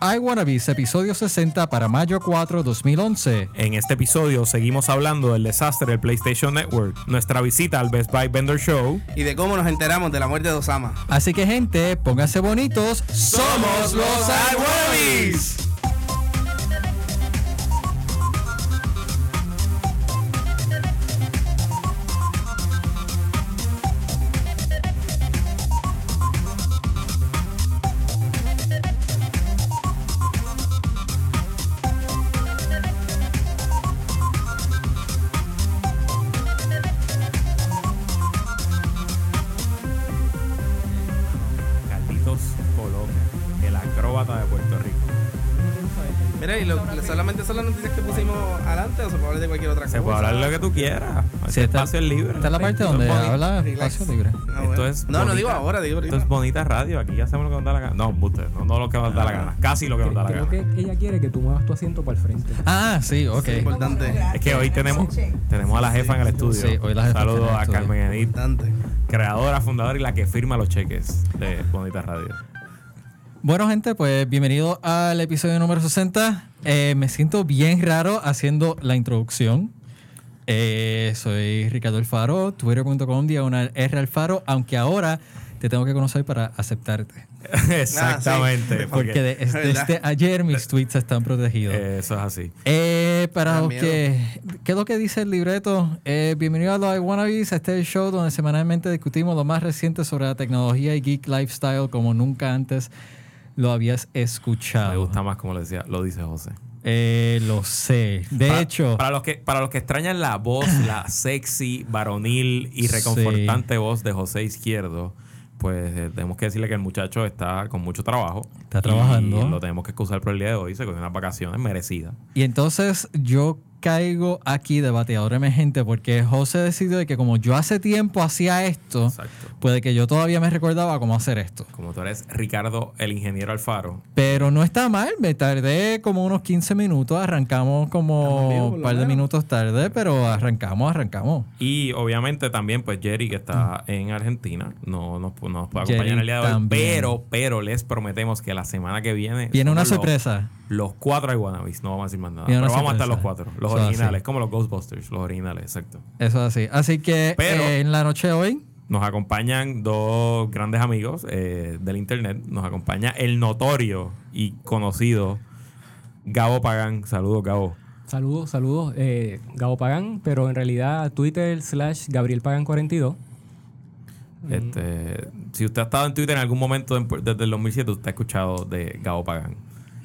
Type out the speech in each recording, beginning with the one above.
iWannabes, episodio 60 para mayo 4, 2011. En este episodio seguimos hablando del desastre del PlayStation Network, nuestra visita al Best Buy Vendor Show y de cómo nos enteramos de la muerte de Osama. Así que gente, pónganse bonitos. ¡Somos los iWannabes! Carlitos tú quieras. Este Sí, está- espacio es libre. Esta es la parte Esto donde es habla espacio libre. Ah, Esto bueno. es no, no digo ahora, digo Esto ahorita. es bonita radio. Aquí hacemos lo que nos da la gana. No, usted, no, no lo que nos da la gana. Casi lo que nos da la Creo gana. que ella quiere que tú muevas tu asiento para el frente. Ah, sí, ok. Sí, importante. Es que hoy tenemos, tenemos a la jefa en el estudio. Sí, hoy la jefa Saludos a. Carmen Edith, Importante. creadora, fundadora y la que firma los cheques de Bonita Radio. Bueno, gente, pues bienvenido al episodio número 60. Eh, me siento bien raro haciendo la introducción. Eh, soy Ricardo Alfaro, twitter.com diagonal R Alfaro, aunque ahora te tengo que conocer para aceptarte. Exactamente. Porque de- es- ¿Verdad? desde ayer mis tweets están protegidos. Eso es así. Eh, para los que... ¿Qué es lo que dice el libreto? Eh, bienvenido a los iWannabes, este es el show donde semanalmente discutimos lo más reciente sobre la tecnología y geek lifestyle como nunca antes lo habías escuchado. Me gusta más como lo decía, lo dice José. Eh, lo sé. De para, hecho, para los que para los que extrañan la voz, la sexy, varonil y reconfortante voz de José Izquierdo, pues eh, tenemos que decirle que el muchacho está con mucho trabajo. Está y trabajando. lo tenemos que excusar por el día de hoy. Se cogió unas vacaciones merecidas. y entonces yo caigo aquí de bateador emergente porque José decidió de que como yo hace tiempo hacía esto, Exacto. puede que yo todavía me recordaba cómo hacer esto. Como tú eres Ricardo, el ingeniero Alfaro. Pero no está mal, me tardé como unos 15 minutos, arrancamos como un par de minutos tarde, pero arrancamos, arrancamos. Y obviamente también, pues Jerry, que está en Argentina, no nos, no puede Jerry acompañar el día de hoy. también. Pero, pero les prometemos que la semana que viene. Viene una somos los- sorpresa. Los cuatro iWannabes, no vamos a decir más nada. Pero vamos a estar los sorpresa. cuatro, los Eso es originales, así. como los Ghostbusters, los originales, exacto. Eso es así. Así que Pero- eh, en la noche de hoy, Nos acompañan dos grandes amigos eh, del internet. Nos acompaña el notorio y conocido Gabo Pagán. Saludos, Gabo. Saludos, saludos. Eh, Gabo Pagan, pero en realidad Twitter slash Gabriel Pagan 42. Este, si usted ha estado en Twitter en algún momento en- desde el 2007, usted ha escuchado de Gabo Pagán.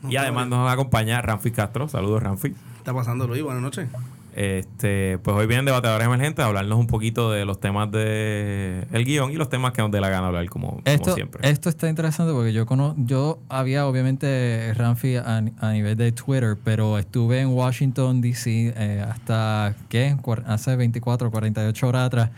Y además nos acompaña Ramfi Castro. Saludos, Ramfi. ¿Qué está pasando, Luis? Buenas noches. Este, pues hoy vienen debatedores emergentes a hablarnos un poquito de los temas de el guion y los temas que nos dé la gana hablar, como, como esto, siempre. esto está interesante porque yo cono yo había obviamente Ramfi a, a nivel de Twitter, pero estuve en Washington, D.C. eh, hasta, ¿qué? Hace 24, 48 horas atrás.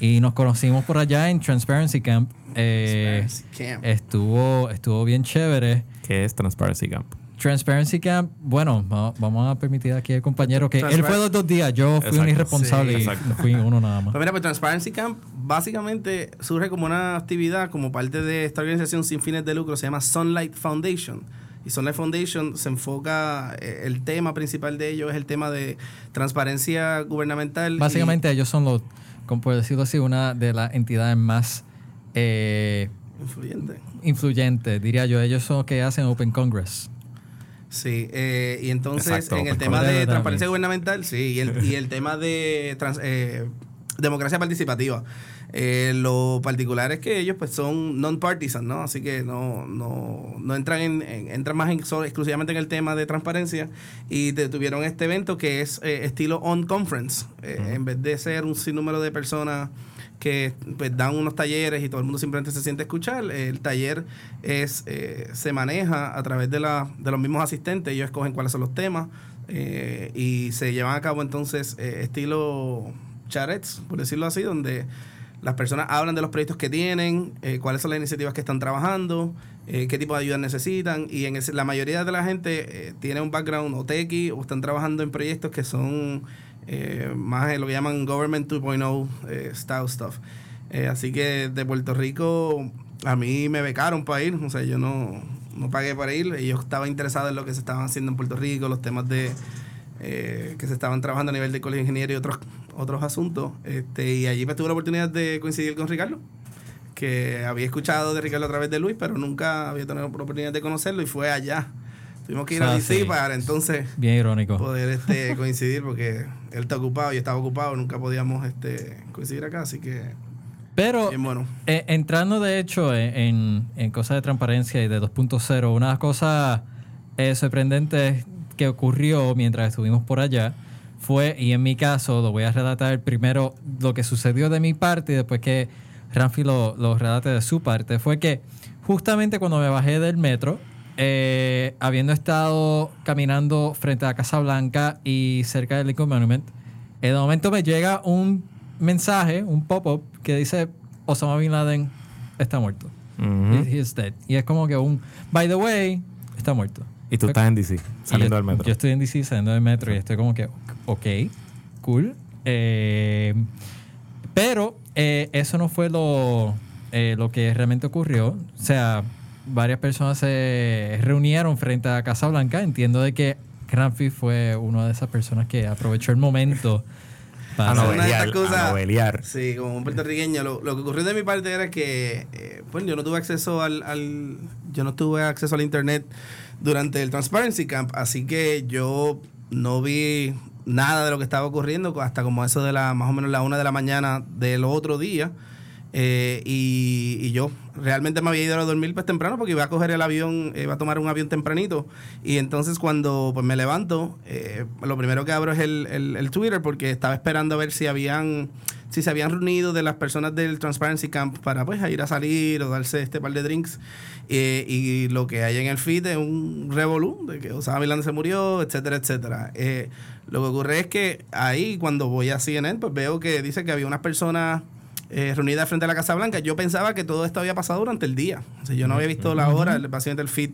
Y nos conocimos por allá en Transparency Camp. Eh, Transparency Camp. Estuvo, estuvo bien chévere. ¿Qué es Transparency Camp? Transparency Camp, bueno, va- vamos a permitir aquí al compañero que él fue los dos días, yo fui un irresponsable Sí, y fui uno nada más. Pues mira, pues Transparency Camp básicamente surge como una actividad como parte de esta organización sin fines de lucro, se llama Sunlight Foundation. Y Sunlight Foundation se enfoca, eh, el tema principal de ello es el tema de transparencia gubernamental. y- Básicamente ellos son los, como por decirlo así, una de las entidades más eh, Influyente. influyentes, diría yo. Ellos son los que hacen Open Congress. Sí, eh, y entonces Exacto, en el Open tema de transparencia gubernamental, sí, y el, y el tema de trans- eh, democracia participativa. Eh, lo particular es que ellos pues son non-partisan, ¿no? Así que no, no, no entran en, en- entran más en- solo- exclusivamente en el tema de transparencia y te- tuvieron este evento que es eh, estilo on conference, Eh, en vez de ser un sinnúmero de personas que pues, dan unos talleres y todo el mundo simplemente se siente a escuchar. El taller es eh, se maneja a través de, la, de los mismos asistentes, ellos escogen cuáles son los temas eh, y se llevan a cabo entonces eh, estilo charets, por decirlo así, donde las personas hablan de los proyectos que tienen, eh, cuáles son las iniciativas que están trabajando, eh, qué tipo de ayuda necesitan. Y en ese- la mayoría de la gente tiene un background o techie o están trabajando en proyectos que son eh, más lo que llaman Government 2.0 eh, style stuff. Eh, así que de Puerto Rico a mí me becaron para ir. O sea, yo no, no pagué para ir. Ellos estaban interesados en lo que se estaban haciendo en Puerto Rico, los temas de eh, que se estaban trabajando a nivel de colegio de ingeniería y otros, otros asuntos. Este, y allí me tuve la oportunidad de coincidir con Ricardo, que había escuchado de Ricardo a través de Luis, pero nunca había tenido la oportunidad de conocerlo y fue allá. Tuvimos que ir a DC sí. para entonces Bien irónico. poder este, coincidir porque él está ocupado, yo estaba ocupado, nunca podíamos este, coincidir acá, así que Pero bueno. eh, entrando de hecho en, en- en cosas de transparencia y de 2.0, una cosa eh, sorprendente que ocurrió mientras estuvimos por allá fue, y en mi caso lo voy a relatar primero lo que sucedió de mi parte y después que Ramfi lo, lo relate de su parte, fue que justamente cuando me bajé del metro, eh, habiendo estado caminando frente a Casa Blanca y cerca del Lincoln Monument, en el momento me llega un mensaje, un pop-up, que dice Osama Bin Laden está muerto. Ujú. He- he is dead. Y es como que un, by the way, está muerto. Y tú estás en DC, saliendo del metro. Yo estoy en DC saliendo del metro y estoy como que, ok, cool. Eh, pero eh, eso no fue lo, eh, lo que realmente ocurrió. O sea, varias personas se reunieron frente a Casa Blanca. Entiendo de que Granfi fue una de esas personas que aprovechó el momento para... novelear. estas cosas- A novelear. Sí, como un puertorriqueño. Lo, lo que ocurrió de mi parte era que, eh, pues yo no tuve acceso al, al- yo no tuve acceso al internet durante el Transparency Camp, así que yo no vi nada de lo que estaba ocurriendo hasta como eso de la más o menos la una de la mañana del otro día. Eh, y, y yo realmente me había ido a dormir pues temprano porque iba a coger el avión, iba a tomar un avión tempranito. Y entonces cuando pues me levanto, eh, lo primero que abro es el, el- el Twitter porque estaba esperando a ver si habían, si se habían reunido de las personas del Transparency Camp para pues ir a salir o darse este par de drinks. Eh, y lo que hay en el feed es un revolú de que Osama Bin Laden se murió, etcétera, etcétera. Eh, lo que ocurre es que ahí cuando voy a CNN pues veo que dice que había unas personas eh, reunidas frente a la Casa Blanca. Yo pensaba que todo esto había pasado durante el día. O sea, yo no había visto la hora, el básicamente el feed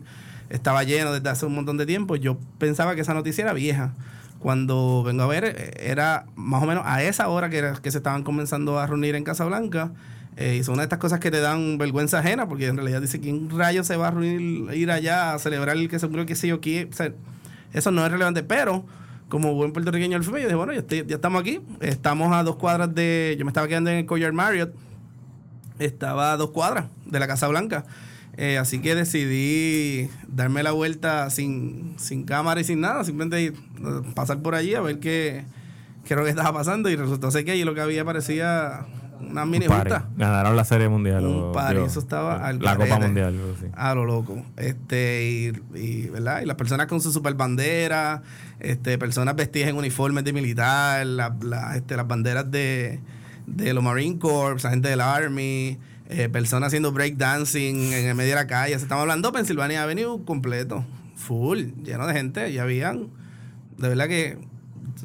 estaba lleno desde hace un montón de tiempo. Yo pensaba que esa noticia era vieja. Cuando vengo a ver, eh, era más o menos a esa hora que, era- que se estaban comenzando a reunir en Casa Blanca. Eh, y son una de estas cosas que te dan vergüenza ajena, porque en realidad dice, ¿quién rayos se va a reunir, ir allá a celebrar el que se murió, qué sé yo, quién? O sea, eso no es relevante, pero como buen puertorriqueño al fin, yo dije, bueno, ya, estamos aquí, estamos a dos cuadras de, yo me estaba quedando en el Courtyard Marriott, estaba a dos cuadras de la Casa Blanca, Eh, así que decidí darme la vuelta sin, sin cámara y sin nada, simplemente eh, pasar por allí a ver qué, qué era lo que estaba pasando y resultó ser que allí lo que había parecía una mini Un junta. Ganaron la Serie Mundial. Un digo, eso estaba al La Copa. Mundial. A lo loco. Este, y, y, ¿verdad? y las personas con su super bandera, este, personas vestidas en uniformes de militar, la- la- este, las banderas de, de los Marine Corps, la gente del Army, eh, personas haciendo breakdancing en el medio de la calle. Se estamos hablando de Pennsylvania Avenue completo, full, lleno de gente. Y habían, de verdad que,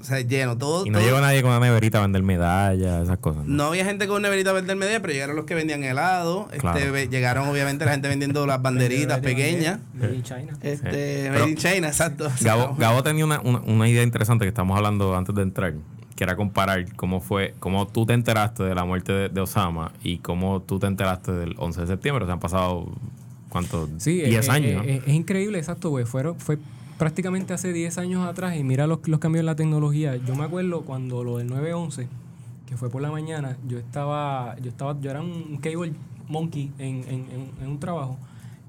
o sea, lleno. Todo, Y no todo- llegó nadie con una neverita a vender medallas, esas cosas. ¿no? no había gente con neverita a vender media, pero llegaron los que vendían helado. Este, Claro. llegaron obviamente la gente vendiendo las banderitas pequeñas. Made in China. Este. Made in China, exacto. Gabo, Gabo tenía una, una, una idea interesante que estamos hablando antes de entrar, que era comparar cómo fue, cómo tú te enteraste de la muerte de, de Osama y cómo tú te enteraste del 11 de septiembre. O sea, han pasado, ¿cuántos? Sí, 10 es, años. es- ¿no? es- es increíble, exacto, güey. Fueron, fue prácticamente hace 10 años atrás y mira los, los cambios en la tecnología. Yo me acuerdo cuando lo del 911, que fue por la mañana, yo estaba, yo estaba, yo era un cable monkey en, en- en- en un trabajo.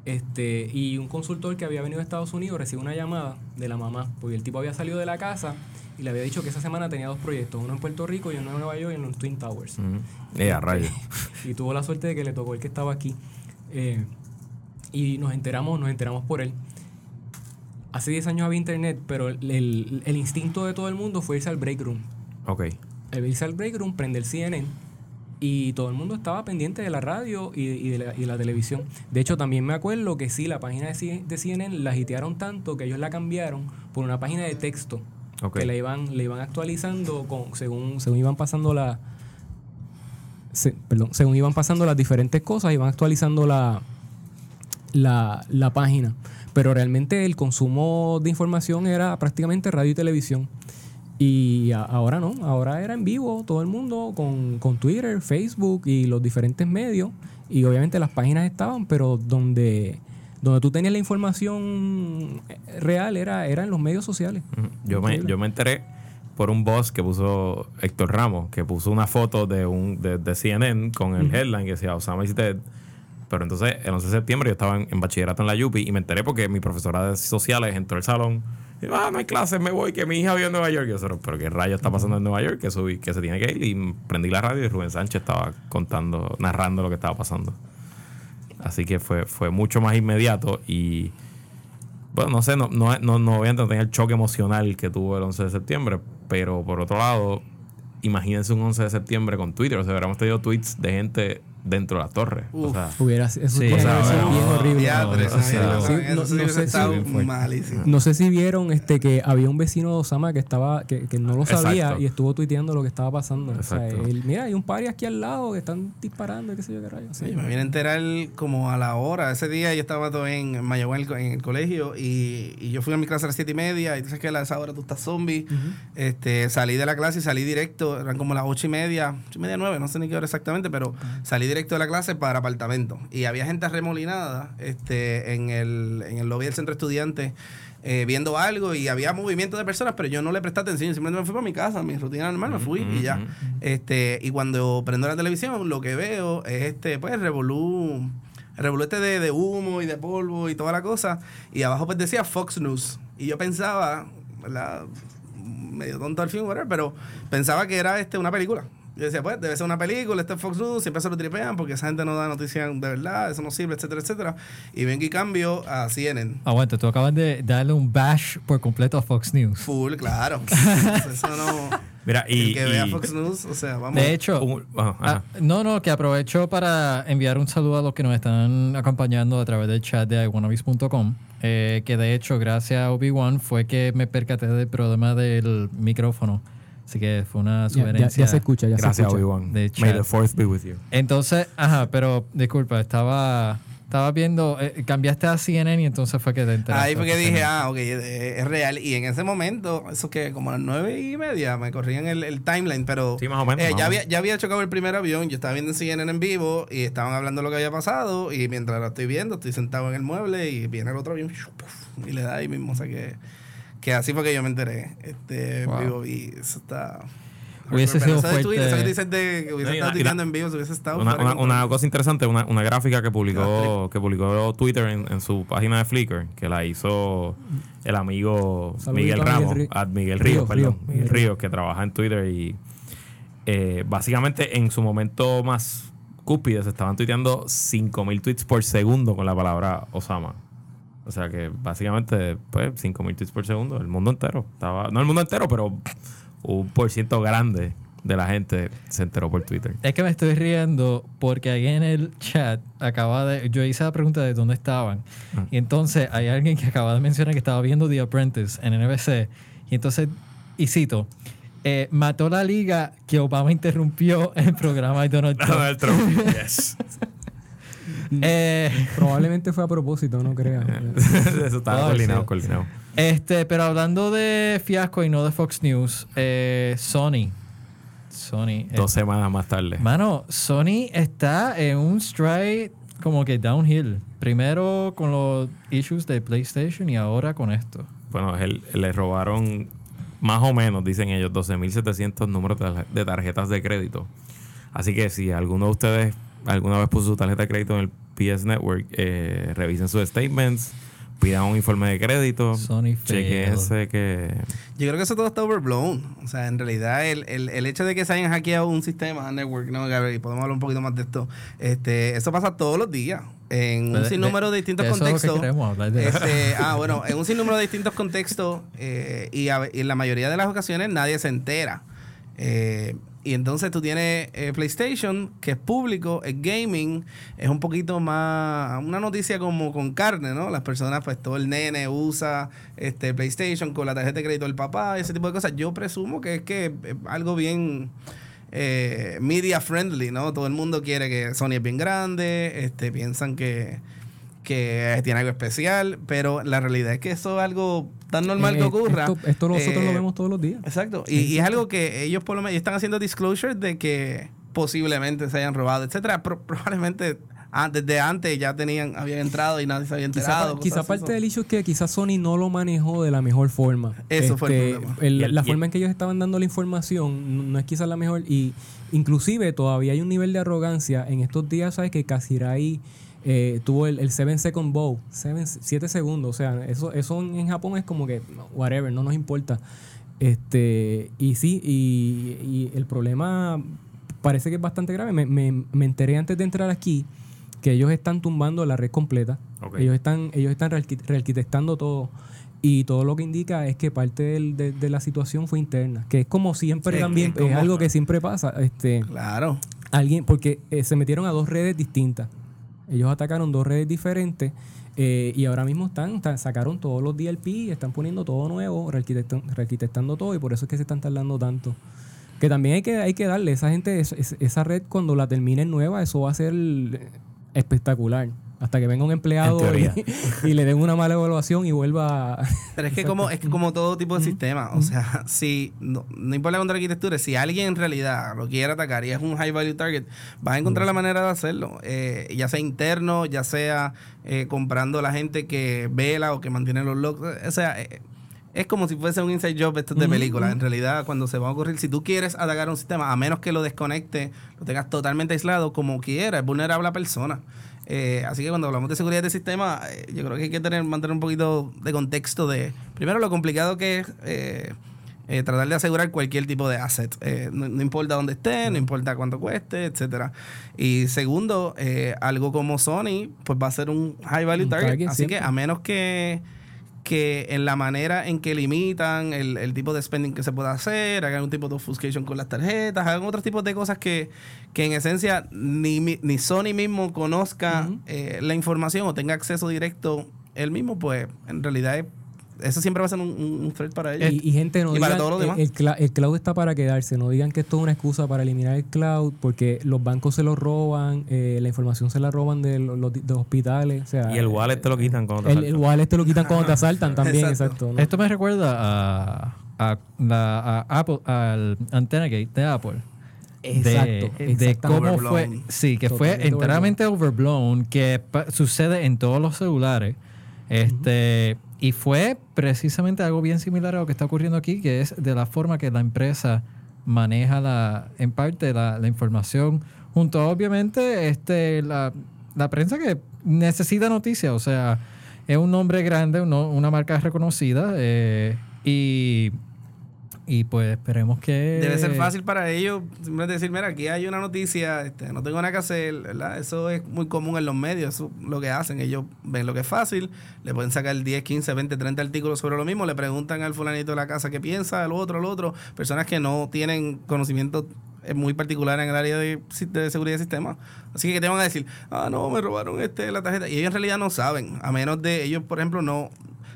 Este, y un consultor que había venido de Estados Unidos recibió una llamada de la mamá, porque el tipo había salido de la casa y le había dicho que esa semana tenía dos proyectos, uno en Puerto Rico y uno en Nueva York en los Twin Towers. Ujú. Eh, a rayos. y tuvo la suerte de que le tocó el que estaba aquí. Eh, y nos enteramos, nos enteramos por él. Hace 10 años había internet, pero el, el- el instinto de todo el mundo fue irse al break room. Ok. El irse al break room, prender CNN y todo el mundo estaba pendiente de la radio y, y de, la, y la televisión. De hecho, también me acuerdo que sí, la página de, C- de CNN la hitearon tanto que ellos la cambiaron por una página de texto Ok. que le iban, le iban actualizando con, según, según iban pasando la. se- perdón, según iban pasando las diferentes cosas, iban actualizando la, la, la página. Pero realmente el consumo de información era prácticamente radio y televisión. Y a- ahora no, ahora era en vivo, todo el mundo con, con Twitter, Facebook y los diferentes medios. Y obviamente las páginas estaban, pero donde, donde tú tenías la información real era, era en los medios sociales. Yo me, yo me enteré por un boss que puso Héctor Ramos, que puso una foto de un de, de CNN con el headline que decía Osama is dead. Pero entonces, el 11 de septiembre, yo estaba en, en bachillerato en la Yupi y me enteré porque mi profesora de sociales entró al salón. Y ah, no hay clases, me voy, que mi hija vive en Nueva York. Y yo, "Pero, pero qué rayo está pasando en Nueva York, que, subí, que se tiene que ir. Y prendí la radio y Rubén Sánchez estaba contando, narrando lo que estaba pasando. Así que fue, fue mucho más inmediato y bueno, no sé, no, no, no, no voy a entender el choque emocional que tuvo el 11 de septiembre, pero por otro lado, imagínense un 11 de septiembre con Twitter, o sea, hubiéramos tenido tweets de gente dentro de la torre. O Uf. sea, Hubiera, eso Sí, tiene que o sea, haber sido bueno, bien horrible. O sea, sí, no- sí no sé si- malísimo. No sé si vieron este que había un vecino de Osama que estaba que, que no lo sabía Exacto. y estuvo tuiteando lo que estaba pasando. O sea, Exacto. él, mira, hay un party aquí al lado que están disparando, qué sé yo qué rayos. Sí. Sí, me vine a enterar como a la hora. Ese día yo estaba todavía en Mayagüez en el co- en el colegio y, y yo fui a mi clase a las siete y media y tú sabes que a esa hora tú estás zombie. este, salí de la clase y salí directo, eran como las ocho y media, ocho y media, nueve, no sé ni qué hora exactamente, pero salí directo de la clase para apartamento. Y había gente remolinada este, en, el, en el lobby del centro estudiante eh, viendo algo y había movimiento de personas, pero yo no le presté atención, simplemente me fui para mi casa, mi rutina normal, me fui y ya. Este, y cuando prendo la televisión, lo que veo es este, pues, revolú, revolú este de, de humo y de polvo y toda la cosa. Y abajo pues decía Fox News. Y yo pensaba, ¿verdad? medio tonto al fin, whatever, pero pensaba que era este una película. Yo decía, pues, debe ser una película, este es Fox News, siempre se lo tripean porque esa gente no da noticias de verdad, eso no sirve, etcétera, etcétera. Y vengo y cambio a CNN. Aguanta, tú acabas de darle un bash por completo a Fox News. Full, claro. eso no... mira, y. el que vea y- Fox News, o sea, vamos... De hecho, ah, no, no, que aprovecho para enviar un saludo a los que nos están acompañando a través del chat de iwannabies.com. Eh, que de hecho, gracias a Obi-Wan, fue que me percaté del problema del micrófono. Así que fue una Ya, ya- sugerencia. ya se escucha, ya Gracias, se escucha. Obi-Wan. May the fourth be with you. Entonces, ajá, pero disculpa, estaba, estaba viendo, eh, cambiaste a CNN y entonces fue que te enteraste. Ahí fue que dije, ah, ok, eh, es real. Y en ese momento, eso que como a las nueve y media, me corrían el, el timeline, pero Sí, más o menos, eh, más ya, había, ya había chocado el primer avión, yo estaba viendo en CNN en vivo y estaban hablando de lo que había pasado y mientras lo estoy viendo, estoy sentado en el mueble y viene el otro avión y le da ahí mismo, o sea que, que así fue que yo me enteré este, en Wow. vivo y eso está... Hubiese sido eso de Twitter, fuerte. eso que dices de que hubiese No, estado la- en vivo, si hubiese estado... Una, una, cosa interesante, una, una gráfica que publicó, que publicó Twitter en, en su página de Flickr, que la hizo el amigo Miguel Miguel Ramos, Rí- a Miguel Ríos, Ríos, perdón, Ríos, Miguel Miguel Ríos, que trabaja en Twitter y eh, básicamente en su momento más cúspide se estaban tuiteando 5000 tweets por segundo con la palabra Osama. O sea que básicamente, pues, 5000 tweets por segundo, el mundo entero. Estaba, no el mundo entero, pero un por ciento grande de la gente se enteró por Twitter. Es que me estoy riendo porque ahí en el chat acaba de. Yo hice la pregunta de dónde estaban. Ah. Y entonces hay alguien que acaba de mencionar que estaba viendo The Apprentice en NBC. Y entonces, y cito. eh, mató la liga que Obama interrumpió el programa de Donald Trump. Donald Trump. Yes. Eh, Probablemente fue a propósito, no creas. Eso estaba coordinado, sí. coordinado. este, pero hablando de fiasco y no de Fox News, eh, Sony. Sony. eh, Dos semanas más tarde. Mano, Sony está en un stride como que downhill. Primero con los issues de PlayStation y ahora con esto. Bueno, él, le robaron más o menos, dicen ellos, 12.700 números de tarjetas de crédito. Así que si alguno de ustedes alguna vez puso su tarjeta de crédito en el PS Network, eh, revisen sus statements, pidan un informe de crédito, Sony chequense que... Yo creo que eso todo está overblown. O sea, en realidad, el, el, el hecho de que se hayan hackeado un sistema, network, ¿no, Gabriel? Y podemos hablar un poquito más de esto. Este, eso pasa todos los días. En un De- sinnúmero de, de- distintos de eso es lo que contextos. queremos hablar de eso. Este, ah, bueno, en un sinnúmero de distintos contextos eh, y, a- y en la mayoría de las ocasiones nadie se entera. Eh, y entonces tú tienes eh, PlayStation, que es público, es gaming, es un poquito más una noticia como con carne, ¿no? Las personas, pues todo el nene usa este PlayStation con la tarjeta de crédito del papá, ese tipo de cosas. Yo presumo que es que es algo bien eh, media friendly, ¿no? Todo el mundo quiere que Sony es bien grande, este, piensan que, que tiene algo especial, pero la realidad es que eso es algo tan normal que Eh, ocurra. Esto, esto nosotros Eh, lo vemos todos los días. Exacto. Y, y es algo que ellos por lo menos están haciendo disclosure de que posiblemente se hayan robado, etcétera. Pro- probablemente ah, desde antes ya tenían, habían entrado y nadie se había enterado. Quizá, así, parte so. del issue es que quizás Sony no lo manejó de la mejor forma. Eso fue el problema. el- Y el- la el- forma en que ellos estaban dando la información no- no es quizás la mejor y inclusive todavía hay un nivel de arrogancia. En estos días, ¿sabes? Que Kasirai eh, tuvo el 7 second bow, 7 segundos. O sea, eso, eso en Japón es como que, whatever, no nos importa. Este, y sí, y, y el problema parece que es bastante grave. Me, me- me enteré antes de entrar aquí que ellos están tumbando la red completa. Ellos están, ellos están rearqui- rearquitectando todo. Y todo lo que indica es que parte del- de, de la situación fue interna. Que es como siempre Sí, también, es como- es algo que siempre pasa. Este, Claro. alguien, porque eh, se metieron a dos redes distintas. Ellos atacaron dos redes diferentes eh, y ahora mismo están, sacaron todos los DLP, están poniendo todo nuevo, rearquitectan- rearquitectando todo y por eso es que se están tardando tanto. Que también hay que, hay que darle, esa gente, es- es- esa red cuando la terminen nueva, eso va a ser eh, espectacular. Hasta que venga un empleado y, y le den una mala evaluación y vuelva a... Pero es que como es que como todo tipo de sistema, o sea, si no, no importa contra la arquitectura, si alguien en realidad lo quiere atacar y es un high value target, vas a encontrar la manera de hacerlo, eh, ya sea interno, ya sea eh, comprando la gente que vela o que mantiene los logs, o sea, eh, es como si fuese un inside job esto es de película. En realidad, cuando se va a ocurrir, si tú quieres atacar un sistema, a menos que lo desconecte, lo tengas totalmente aislado, como quiera, es vulnerable a la persona. Eh, así que cuando hablamos de seguridad de sistema, eh, yo creo que hay que tener, mantener un poquito de contexto de, primero, lo complicado que es eh, tratar de asegurar cualquier tipo de asset. No, no importa dónde esté, no importa cuánto cueste, etcétera. Y segundo, algo como Sony, pues va a ser un high value target. target así siempre. que a menos que que en la manera en que limitan el, el tipo de spending que se pueda hacer, hagan un tipo de obfuscation con las tarjetas, hagan otros tipos de cosas que, que en esencia ni, ni Sony mismo conozca eh, la información o tenga acceso directo él mismo, pues en realidad es- eso siempre va a ser un, un- threat para ellos. Y, y gente, no Y para digan, todo lo demás. El, el cloud está para quedarse. No digan que esto es una excusa para eliminar el cloud, porque los bancos se lo roban, eh, la información se la roban de los, los- de los hospitales. O sea, Y el wallet te lo quitan cuando te el, saltan. el wallet te lo quitan cuando te asaltan también, Exacto. exacto. ¿no? Esto me recuerda a, a, la, a Apple, al Antenna Gate de Apple. Exacto, de, cómo Overblown. fue, sí, que fue enteramente overblown, que pa- sucede en todos los celulares. Este, Y fue precisamente algo bien similar a lo que está ocurriendo aquí, que es de la forma que la empresa maneja la, en parte la, información, junto a obviamente este, la, la prensa que necesita noticias, o sea, es un nombre grande, uno- una marca reconocida, eh, y, y pues esperemos que... Debe ser fácil para ellos simplemente decir, mira, aquí hay una noticia, este, no tengo nada que hacer, ¿verdad? Eso es muy común en los medios, eso es lo que hacen. Ellos ven lo que es fácil, le pueden sacar 10, 15, 20, 30 artículos sobre lo mismo, le preguntan al fulanito de la casa qué piensa, al otro, al otro. Personas que no tienen conocimiento eh, muy particular en el área de, de seguridad de sistemas. Así que te van a decir, ah, no, me robaron este la tarjeta. Y ellos en realidad no saben, a menos de ellos, por ejemplo, no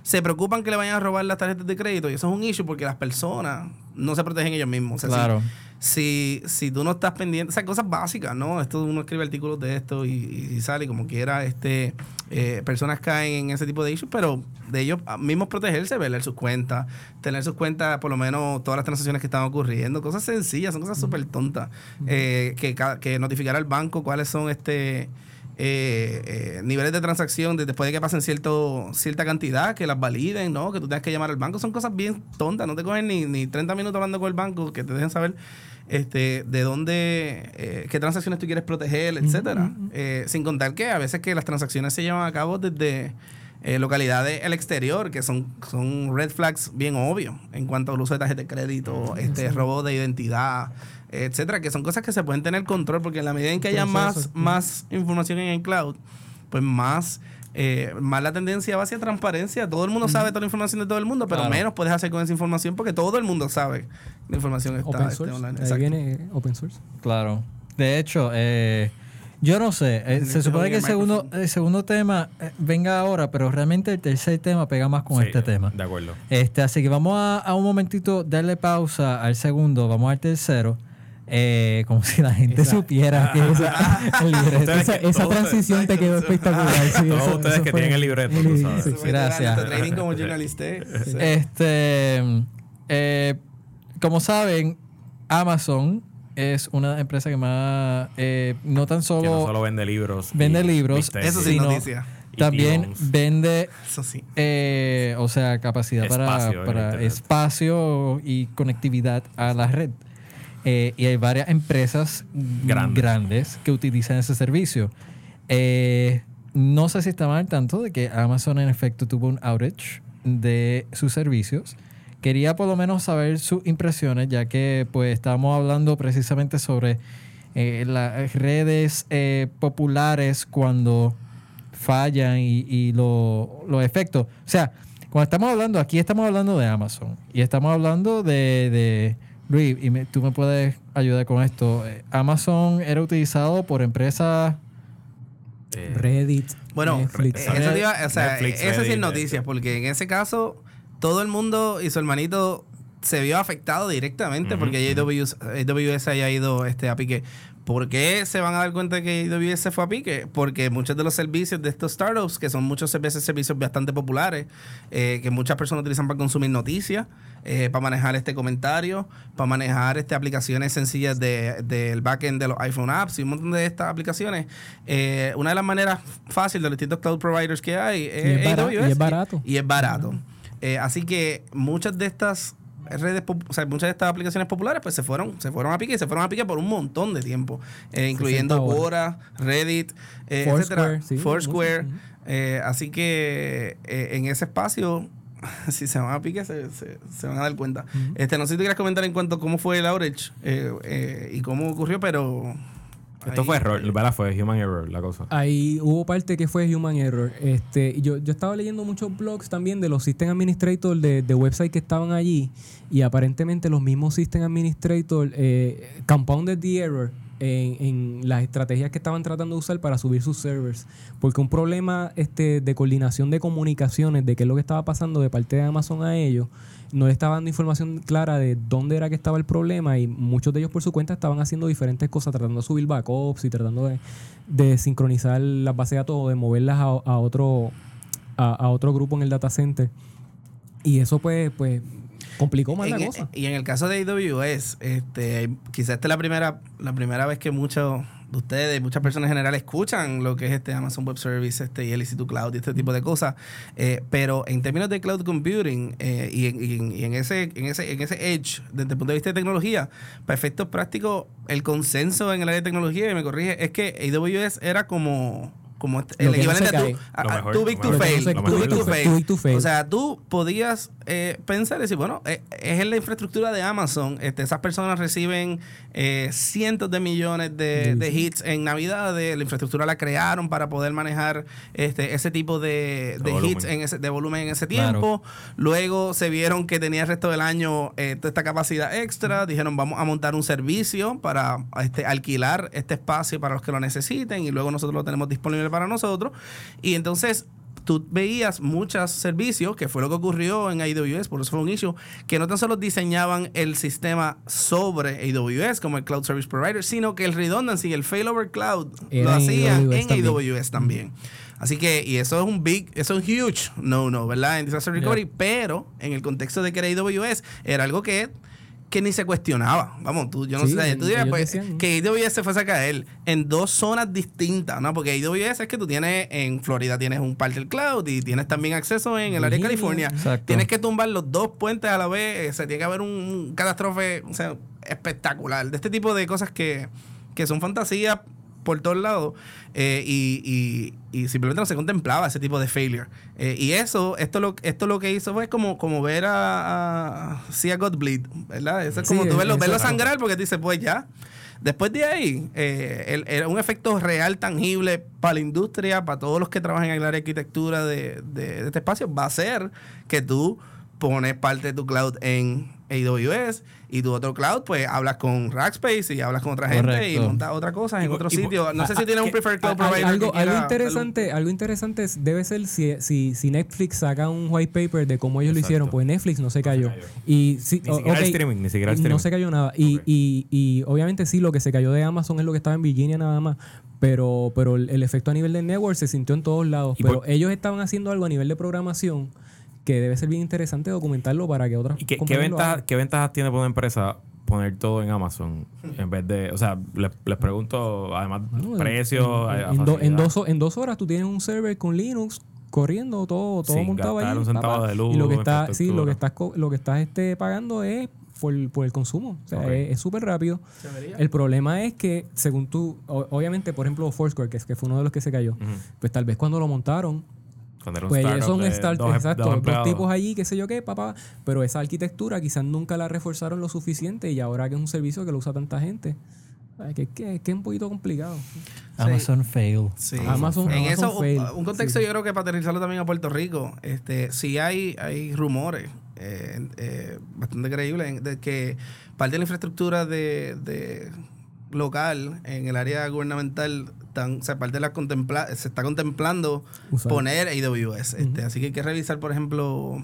se preocupan que le vayan a robar las tarjetas de crédito y eso es un issue porque las personas no se protegen ellos mismos. O sea, si- Claro. si, si tú no estás pendiente, o sea, cosas básicas, ¿no? Esto uno escribe artículos de esto y, y sale como quiera, este, eh, personas caen en ese tipo de issues, pero de ellos mismos protegerse, ver sus cuentas, tener sus cuentas, por lo menos todas las transacciones que están ocurriendo, cosas sencillas, son cosas súper tontas. Eh, que, que notificar al banco cuáles son este eh, eh, niveles de transacción de- después de que pasen cierto, cierta cantidad, que las validen, ¿no? Que tú tengas que llamar al banco. Son cosas bien tontas. No te cogen ni, ni 30 minutos hablando con el banco, que te dejen saber este, de dónde, eh, qué transacciones tú quieres proteger, etcétera. Eh, sin contar que a veces que las transacciones se llevan a cabo desde localidades el exterior, que son, son red flags bien obvios en cuanto al uso de tarjeta de crédito, este robo de identidad, etcétera, que son cosas que se pueden tener control, porque en la medida en que haya más, más información en el cloud, pues más, eh, más la tendencia va hacia transparencia. Todo el mundo sabe toda la información de todo el mundo, pero Claro. menos puedes hacer con esa información porque todo el mundo sabe la información está, Open este, source. online. Ahí Exacto. viene eh, open source. Claro. De hecho, eh, yo no sé. eh, se supone que el segundo, el segundo tema eh, venga ahora, pero realmente el tercer tema pega más con Sí, este tema. De acuerdo. Este, así que vamos a, a un momentito darle pausa al segundo, vamos al tercero. Eh, como si la gente Esa- supiera que esa, el libreto. Ustedes Esa, que esa todos- transición te quedó espectacular. sí, Todos eso- ustedes eso que fue- tienen el libreto, tú sabes. sí. Gracias. como. Este, eh, como saben, Amazon es una empresa que más, eh, no tan Que solo, no solo vende libros. vende libros, Eso sí, sino noticia. también vende, Eso sí. eh, o sea, capacidad para, Espacio para espacio y conectividad a la red. Eh, y hay varias empresas Grandes. grandes que utilizan ese servicio. Eh, no sé si estaban al tanto de que Amazon en efecto tuvo un outage de sus servicios. Quería por lo menos saber sus impresiones, ya que pues estábamos hablando precisamente sobre eh, las redes eh, populares cuando fallan y, y lo- los efectos. O sea, cuando estamos hablando, aquí estamos hablando de Amazon y estamos hablando de, de Luis, y me- tú me puedes ayudar con esto. Eh, Amazon era utilizado por empresas Eh, Reddit, Bueno, Netflix. eh, eso iba- o sea, Netflix, eso sí es Reddit, noticia, porque en ese caso todo el mundo y su hermanito se vio afectado directamente porque AWS, AWS haya ido este, a pique. ¿Por qué se van a dar cuenta que AWS fue a pique? Porque muchos de los servicios de estos startups, que son muchos veces servicios bastante populares, eh, que muchas personas utilizan para consumir noticias, eh, para manejar este comentario, para manejar este, aplicaciones sencillas de- del backend de los iPhone apps y un montón de estas aplicaciones. eh, una de las maneras fáciles de los distintos cloud providers que hay es, Y es bara- AWS y es barato. Y, es barato. Eh, así que muchas de estas redes, o sea, muchas de estas aplicaciones populares pues se fueron, se fueron a pique y se fueron a pique por un montón de tiempo, eh, incluyendo 60 horas. Quora, Reddit, eh, Foursquare, etcétera, sí, Foursquare. Eh, así que en ese espacio, si se van a pique, se, se- se van a dar cuenta. este No sé si tú quieres comentar en cuanto a cómo fue el outage eh, eh, y cómo ocurrió, pero... Esto ahí- fue error, ¿verdad? Fue human error la cosa. Ahí hubo parte que fue human error. Este, yo, yo estaba leyendo muchos blogs también de los system administrators de, de websites que estaban allí y aparentemente los mismos system administrators eh, compounded the error en, las estrategias que estaban tratando de usar para subir sus servers. Porque un problema este, de coordinación de comunicaciones, de qué es lo que estaba pasando de parte de Amazon a ellos, no le estaba dando información clara de dónde era que estaba el problema y muchos de ellos por su cuenta estaban haciendo diferentes cosas, tratando de subir backups y tratando de, de sincronizar las bases de datos de moverlas a, otro a otro grupo en el data center. Y eso pues, pues complicó más la En- cosa. Y en el caso de AWS, este, quizás esta es la primera, la primera vez que muchos de ustedes, muchas personas en general escuchan lo que es este Amazon Web Service, este y el EC2 Cloud y este tipo de cosas. Eh, pero en términos de cloud computing eh, y, en, y en- y en ese, en ese, en ese edge, desde el punto de vista de tecnología, para efectos prácticos, el consenso en el área de tecnología, y me corrige, es que AWS era como como el no equivalente a tu, a- a big to fail. No too big to fail. to. O sea, tú podías eh, pensar y decir, bueno, eh, es en la infraestructura de Amazon. Este, esas personas reciben eh, cientos de millones de, de hits en Navidad. la infraestructura la crearon para poder manejar este, ese tipo de, De de hits en ese, de volumen en ese Claro. tiempo. Luego se vieron que tenía el resto del año eh, toda esta capacidad extra. Dijeron, vamos a montar un servicio para este, alquilar este espacio para los que lo necesiten y luego nosotros lo tenemos disponible para nosotros. Y entonces tú veías muchos servicios, que fue lo que ocurrió en AWS, por eso fue un issue, que no tan solo diseñaban el sistema sobre AWS como el Cloud Service Provider, sino que el redundancy, el failover cloud, Era lo hacían AWS en también. AWS también. Así que, y eso es un big, eso es un huge no, no, ¿verdad? En disaster recovery, pero en el contexto de que era AWS, era algo que que ni se cuestionaba. Vamos, tú, yo no Sí, sé, tú dirías pues, decían. que AWS se fuese a caer en dos zonas distintas, ¿no? Porque AWS es que tú tienes en Florida tienes un parte del cloud y tienes también acceso en el área de. California. Exacto. Tienes que tumbar los dos puentes a la vez, se tiene que haber un, un catástrofe o sea, espectacular. De este tipo de cosas que, que son fantasías por todos lados eh, y, y- y simplemente no se contemplaba ese tipo de failure. Eh, y eso, esto lo, esto lo que hizo fue como, como ver a, See a God Bleed, ¿verdad? Eso es como Sí, tú verlo, verlo sangrar porque tú dices, pues ya. Después de ahí, eh, era un efecto real, tangible para la industria, para todos los que trabajan en de arquitectura de, de- de este espacio, va a ser que tú pones parte de tu cloud en AWS y tu otro cloud, pues hablas con Rackspace y hablas con otra gente y montas otras cosas en Y- otro y- sitio. No sé si tienes un preferred cloud provider. algo, que algo interesante, algo interesante es- debe ser si, si, si Netflix saca un white paper de cómo ellos lo hicieron, pues Netflix no se cayó. cayó. Y sí, Ni o- siquiera el ok, streaming, ni siquiera el No se cayó nada. Y, Ok. y, y obviamente sí, lo que se cayó de Amazon es lo que estaba en Virginia nada más. Pero, pero el, el efecto a nivel de network se sintió en todos lados. Pero por- ellos estaban haciendo algo a nivel de programación que debe ser bien interesante documentarlo para que otras ¿Y qué, qué qué ventajas tiene para una empresa poner todo en Amazon en vez de, o sea, les, les pregunto además en- precios, En, a- a en do- en facilidad. dos, en dos horas tú tienes un server con Linux corriendo todo, todo Sin montado ahí. un de luz, y lo que está, sí, lo que estás lo que estás este, pagando es por, por el consumo. O sea, es súper rápido. El problema es que, según tú, o- obviamente, por ejemplo, Foursquare, que, es, que fue uno de los que se cayó, pues tal vez cuando lo montaron, Era un pues startup son de start, dos, em- exacto, dos dos, tipos allí, qué sé yo qué, papá. Pero esa arquitectura quizás nunca la reforzaron lo suficiente y ahora que es un servicio que lo usa tanta gente, que, que, que es un poquito complicado. Amazon fail. Sí. Amazon- en Amazon eso, un- fail. un contexto yo creo que para aterrizarlo también a Puerto Rico, este, sí hay, hay rumores eh, eh, bastante creíbles de que parte de la infraestructura de, de local en el área gubernamental o sea, parte de la contempla, se está contemplando Usar. poner AWS. este, así que hay que revisar, por ejemplo,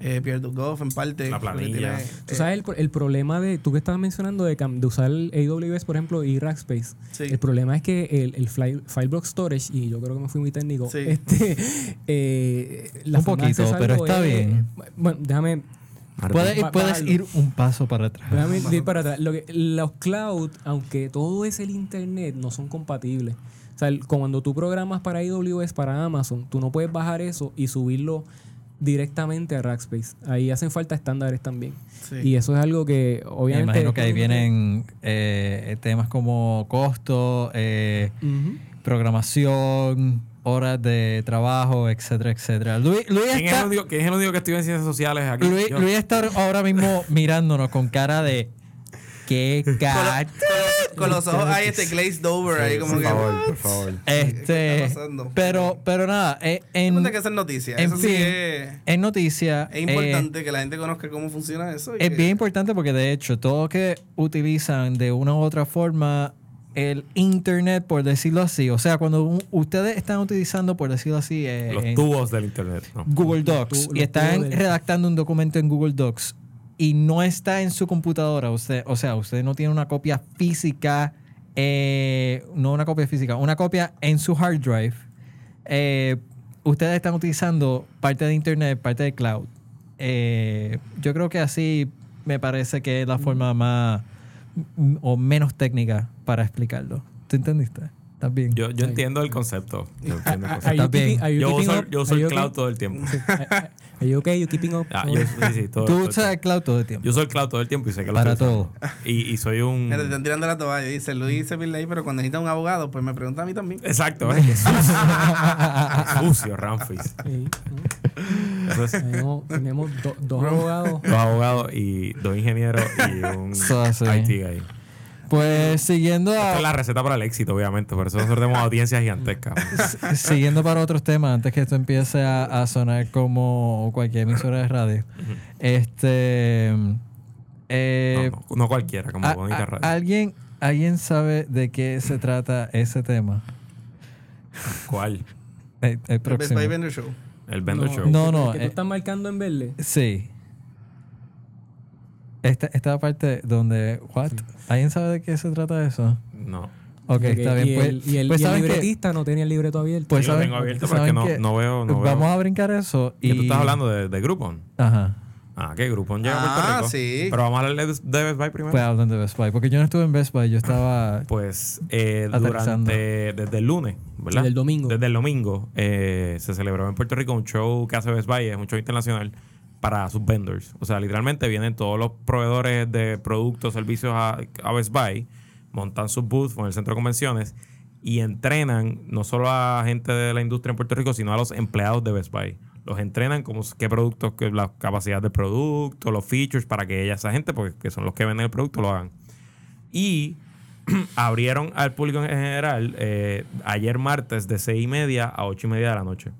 eh, Pierre Dugoff en parte. La porque planilla. tiene, Tú eh, sabes el, el problema de, tú que estabas mencionando de, de usar el AWS, por ejemplo, y Rackspace. Sí. El problema es que el, el file, file block storage, y yo creo que me fui muy técnico, Sí. este, eh, la Un poquito, pero está es- bien. Bueno, déjame, Puedes, ir un paso para atrás. déjame ir para atrás. Lo que, los cloud, aunque todo es el internet, no son compatibles. O sea, el- cuando tú programas para AWS, para Amazon, tú no puedes bajar eso y subirlo directamente a Rackspace. Ahí hacen falta estándares también. Sí. Y eso es algo que Me obviamente... imagino que ahí vienen eh, temas como costo, eh, programación, horas de trabajo, etcétera, etcétera. Luis, Luis ¿Quién es, está, el único, quién es el único que estudia en ciencias sociales aquí? Luis, está ahora mismo mirándonos con cara de qué con, ca... los- con los ojos ahí este glazed over ahí como por que favor, por favor. Este, ¿Qué está pasando? pero, pero nada, eh, en, Tiene que hacer noticias. en Eso sí es, en noticia, es eh, importante que la gente conozca cómo funciona eso. y Es que- bien importante porque de hecho todo que utilizan de una u otra forma el internet, por decirlo así, o sea, cuando un- ustedes están utilizando, por decirlo así, eh, Los tubos del internet. ¿no? Google Los Docs tu- y están del- redactando un documento en Google Docs y no está en su computadora, usted, o sea, usted no tiene una copia física, eh, no una copia física, una copia en su hard drive, eh, ustedes están utilizando parte de internet, parte de cloud. Eh, yo creo que así me parece que es la forma más m- o menos técnica para explicarlo. ¿Tú entendiste? ¿Estás bien? Yo, yo entiendo el concepto. Yo entiendo el Are concepto. keeping- Yo uso, up? yo uso Are el cloud okay? todo el tiempo. Are you okay? You keeping up? Ah, yo, sí, sí, todo, Tú todo usas el cloud todo el tiempo. Yo uso el cloud todo el tiempo y sé que lo Para todo. Y, y soy un... Te están tirando la toalla. Dice Luis ley, pero cuando necesita un abogado, pues me pregunta a mí también. Exacto, ¿eh? Qué sucio. Qué sucio, Ramfis. Sí, ¿no? Eso es tenemos tenemos do- dos abogados. dos abogados y dos ingenieros y un. IT guy. Pues siguiendo Esta a, es la receta para el éxito, obviamente. Por eso nosotros tenemos audiencias gigantescas. siguiendo para otros temas, antes que esto empiece a, a sonar como cualquier emisora de radio. Este. eh, No, no, no cualquiera, como a- Bonita Radio. ¿alguien, ¿Alguien sabe de qué se trata ese tema? ¿Cuál? El, el Best próximo. Buy Vendor Show. El Vendor No, Show. No, el no, que eh, tú estás marcando en verde. Sí. Esta, esta parte donde. ¿What? ¿Alguien sabe de qué se trata eso? No. Ok, está bien. Y pues, el, y el- pues y el libretista no tenía el libreto abierto. Pues lo tengo abierto, pero es saben que no- no veo- no Vamos veo. a brincar eso. Y ¿Qué tú estás hablando de, de Groupon? Ajá. Ah, ¿qué Groupon llega a Puerto Ah, Rico? sí. Pero vamos a hablar de, Best Buy primero. Pues hablan de Best Buy. Porque yo no estuve en Best Buy, yo estaba. Pues eh, durante desde el lunes, ¿verdad? Desde el domingo. Desde el domingo eh, se celebró en Puerto Rico un show que hace Best Buy, es un show internacional para sus vendors. O sea, literalmente vienen todos los proveedores de productos, servicios a, Best Buy, montan sus booths en el centro de convenciones y entrenan no solo a gente de la industria en Puerto Rico, sino a los empleados de Best Buy. Los entrenan como qué productos, qué, la capacidad del producto, los features para que ella, esa gente, porque que son los que venden el producto, lo hagan. Y abrieron al público en general eh, ayer martes de 6 y media a 8 y media de la noche.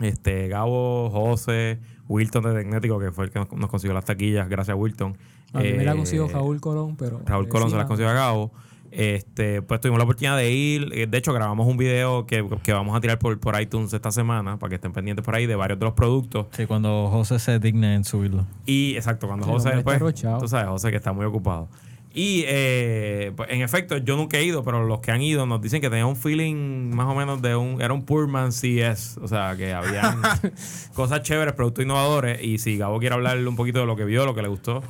Este, Gabo, José, Wilton de Tecnético, que fue el que nos, nos consiguió las taquillas, gracias a Wilton. A mí me la Eh, consiguió Raúl Colón, pero. Raúl Colón se las consiguió a Gabo. Este, pues tuvimos la oportunidad de ir. Eh, De hecho, grabamos un video que, que vamos a tirar por, por iTunes esta semana para que estén pendientes por ahí de varios de los productos. Sí, cuando José se digna en subirlo. Y exacto, cuando José después. Tú sabes, José que está muy ocupado. Y eh, pues, en efecto, yo nunca he ido, pero los que han ido nos dicen que tenía un feeling más o menos de un. Era un Pullman CS. O sea, que había cosas chéveres, productos innovadores. Y si Gabo quiere hablarle un poquito de lo que vio, lo que le gustó.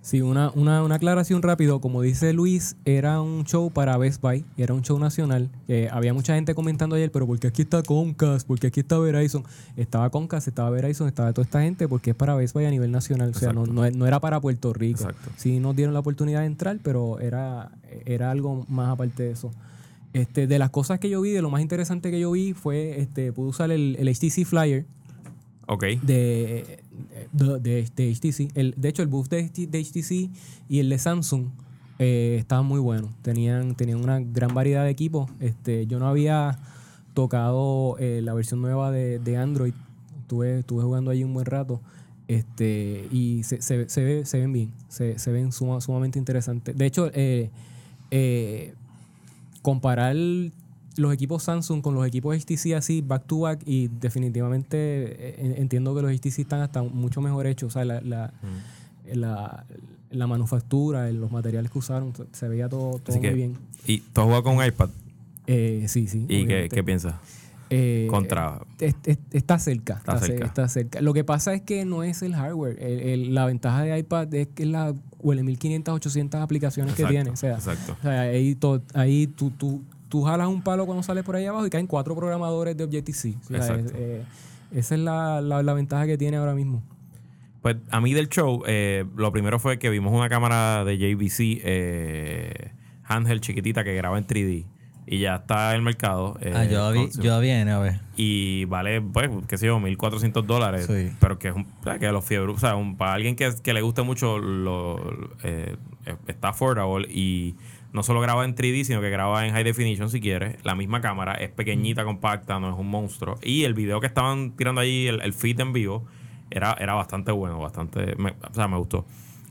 Sí, una, una, una aclaración rápido. Como dice Luis, era un show para Best Buy, era un show nacional. Eh, había mucha gente comentando ayer, pero porque aquí está Comcast, porque aquí está Verizon. Estaba Comcast, estaba Verizon, estaba toda esta gente, porque es para Best Buy a nivel nacional. O sea, no, no, no era para Puerto Rico. Exacto. Sí nos dieron la oportunidad de entrar, pero era, era algo más aparte de eso. Este, de las cosas que yo vi, de lo más interesante que yo vi fue, este, pude usar el, el HTC Flyer Ok. de, de, de- de HTC. El, de hecho, el booth de, HT de HTC y el de Samsung eh, estaban muy buenos. Tenían, tenían una gran variedad de equipos. Este, yo no había tocado eh, la versión nueva de, de Android. Estuve, estuve jugando ahí un buen rato. Este, y se, se, se ven bien. Se, se ven suma- sumamente interesantes. De hecho, eh, eh, comparar los equipos Samsung con los equipos HTC así back to back y definitivamente eh, en- entiendo que los HTC están hasta mucho mejor hechos. O sea, la, la, la, la manufactura, los materiales que usaron, se veía todo, todo muy que, bien. ¿Y tú has jugado con un iPad? Eh, sí, sí. ¿Y qué, piensas? Eh, Contra. es- es- está cerca. Está Está, ce- cerca. está cerca. Lo que pasa es que no es el hardware. El- el- la ventaja de iPad es que es la huele 1500, 800 aplicaciones que tiene. O sea, exacto. o sea, ahí, to- ahí tú, tú, tú jalas un palo cuando sales por ahí abajo y caen cuatro programadores de Objective-C. O sea, es- eh, esa es la, la- la ventaja que tiene ahora mismo. Pues a mí del show, eh, lo primero fue que vimos una cámara de JVC eh, handheld chiquitita que graba en 3D y ya está en el mercado. eh, Ah, yo la vi, yo la vi en AVE. y vale, pues, qué sé yo, 1.400 dólares. Sí. Pero que es un, que los fiebre, o sea, un- para alguien que, que le guste mucho, lo, eh, está affordable y no solo graba en 3D, sino que graba en high definition si quieres. La misma cámara es pequeñita, compacta, no es un monstruo. Y el video que estaban tirando ahí, el, el feed en vivo, era, era bastante bueno, bastante, me- o sea, me gustó.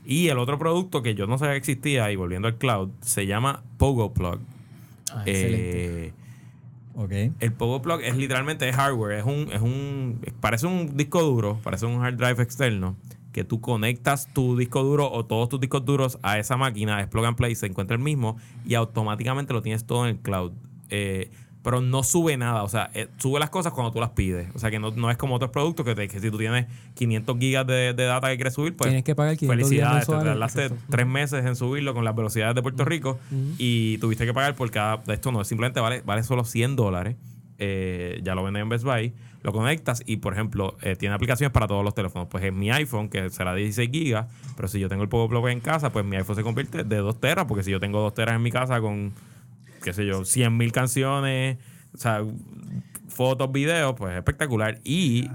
Y el otro producto que yo no sabía que existía, y volviendo al cloud, se llama Pogo Plug. Ah, excelente. Eh, Ok. el Pogo Plug es literalmente es hardware, es un, es un, parece un disco duro, parece un hard drive externo, que tú conectas tu disco duro o todos tus discos duros a esa máquina, es plug and play, se encuentra el mismo y automáticamente lo tienes todo en el cloud. Eh, pero no sube nada, o sea, eh, sube las cosas cuando tú las pides. O sea, que no, no es como otros productos que, te- que si tú tienes 500 gigas de, de data que quieres subir, pues Tienes que pagar 500 días felicidades, te tardaste tres meses en subirlo con las velocidades de Puerto Rico y tuviste que pagar por cada. Esto no, simplemente vale, vale solo 100 dólares. Eh, ya lo venden en Best Buy. Lo conectas y, por ejemplo, eh, tiene aplicaciones para todos los teléfonos. Pues en mi iPhone, que será 16 gigas, pero si yo tengo el Pogo Plug en casa, pues mi iPhone se convierte de 2 teras, porque si yo tengo 2 teras en mi casa con, qué sé yo, 100 mil canciones, o sea, fotos, videos, pues espectacular. Y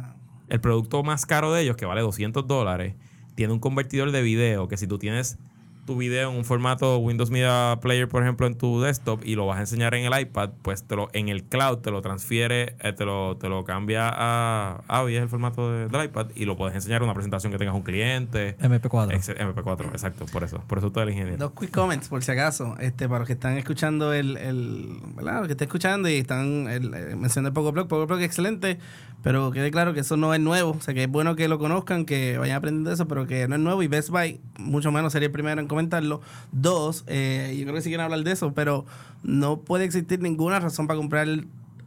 el producto más caro de ellos, que vale 200 dólares, tiene un convertidor de video que si tú tienes tu video en un formato Windows Media Player, por ejemplo, en tu desktop y lo vas a enseñar en el iPad, pues te lo, en el cloud te lo transfiere, eh, te, lo, te lo cambia a AVI, es el formato de- del iPad, y lo puedes enseñar en una presentación que tengas un cliente. MP4. Ex- MP4, exacto, por eso. Por eso todo el ingeniero. Dos quick comments, por si acaso, este, para los que están escuchando el, el ¿verdad? Los que estén escuchando y están el, eh, mencionando el Poco Blog, Poco Blog es excelente, pero quede claro que eso no es nuevo, o sea que es bueno que lo conozcan, que vayan aprendiendo eso, pero que no es nuevo y Best Buy, mucho menos sería el primero en comentarlo. Dos, eh, yo creo que sí quieren hablar de eso, pero no puede existir ninguna razón para comprar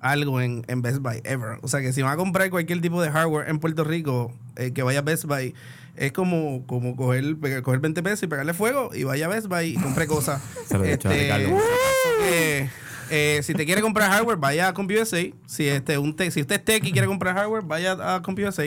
algo en, en Best Buy, ever. O sea que si van a comprar cualquier tipo de hardware en Puerto Rico, eh, que vaya a Best Buy, es como, como coger, coger 20 pesos y pegarle fuego y vaya a Best Buy y compre cosas. Se lo he dicho a Ricardo. eh, eh, si te quiere comprar hardware, vaya a CompUSA. Si, este, un te- si usted es tech y quiere comprar hardware, vaya a CompUSA.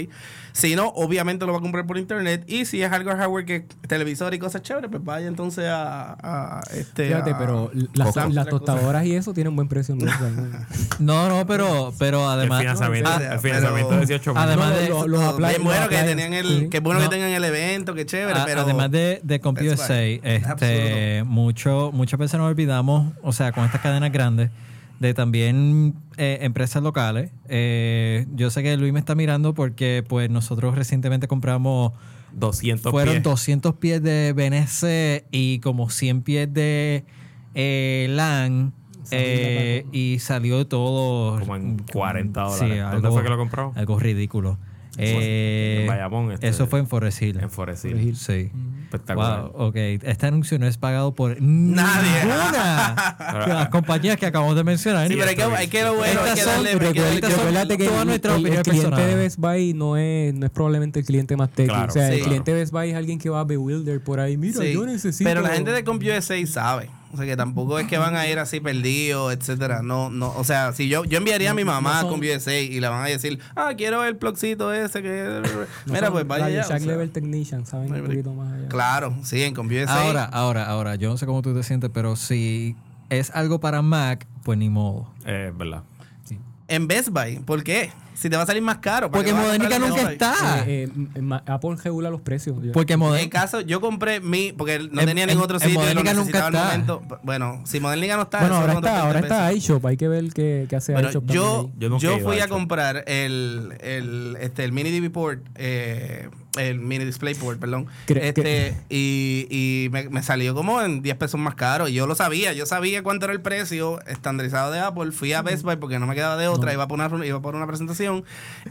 Si no, obviamente lo va a comprar por internet. Y si es algo hardware que televisor y cosas chéveres, pues vaya entonces a, a, este. Fíjate, a- pero las, las tostadoras y eso tienen buen precio. en ¿no? No, no, pero, pero El además. financiamiento, Ah, el financiamiento de pero- 18 mil. Además de- lo- los Bien appliances- bueno los que tenían el, sí. que es bueno No. que tengan el evento, que chévere, A- pero Además de, de CompUSA, este, mucho, muchas veces nos olvidamos, o sea, con estas cadenas grandes, de también eh, empresas locales. Eh, yo sé que Luis me está mirando porque pues nosotros recientemente compramos, 200 fueron pies. 200 pies de BNC y como 100 pies de eh, LAN. eh, y salió todo Como en 40 Sí, dólares. ¿Dónde algo- fue que lo compró? Algo ridículo. Eh, En Bayamón, este, eso fue en Forest Hill. En Forest Hill. Forest Hill. Sí. Espectacular. Wow, ok. Este anuncio no es pagado por Nadie. ninguna de las compañías que acabamos de mencionar. Sí, pero hay que, hay que lo bueno, hay que son- darle. hay que recuerda- darle- estas son Recuérdate que toda el, nuestra el- el cliente personal. de Best Buy no es, no es probablemente el cliente más técnico. Claro. o sea, Sí. el cliente de Best Buy es alguien que va a bewilder por ahí. Mira, Sí. yo necesito. Pero la gente de CompUSA sabe. O sea, que tampoco es que van a ir así perdidos, etcétera. No, no. O sea, si yo, yo enviaría a mi mamá no a son- CompUSA y le van a decir, ah, quiero el plugcito ese que. no Mira, son pues vaya ya. o sea. Level Technician, saben un poquito más allá. Claro, sí, en CompUSA. Ahora, ahora, ahora, yo no sé cómo tú te sientes, pero si es algo para Mac, pues ni modo. Eh, verdad. En Best Buy, ¿por qué? Si te va a salir más caro. ¿para Porque Modernica nunca en está. Eh, eh, Apple regula los precios. Yo- Porque En Moden- el caso, yo compré mi, porque no En- tenía ningún en- otro en sitio y lo Modernica nunca necesitaba al está. momento. Bueno, si Modernica no está, bueno, ahora está, 20 ahora está iShop. Hay que ver qué, qué hace Bueno, iShop. yo, Yo fui a comprar el, el, este, el mini DisplayPort, eh, el mini DisplayPort, perdón. Cre- este, y y me, me salió como en 10 pesos más caro. Y yo lo sabía, yo sabía cuánto era el precio estandarizado de Apple. Fui a Best Buy porque no me quedaba de otra, iba, por una, iba por una presentación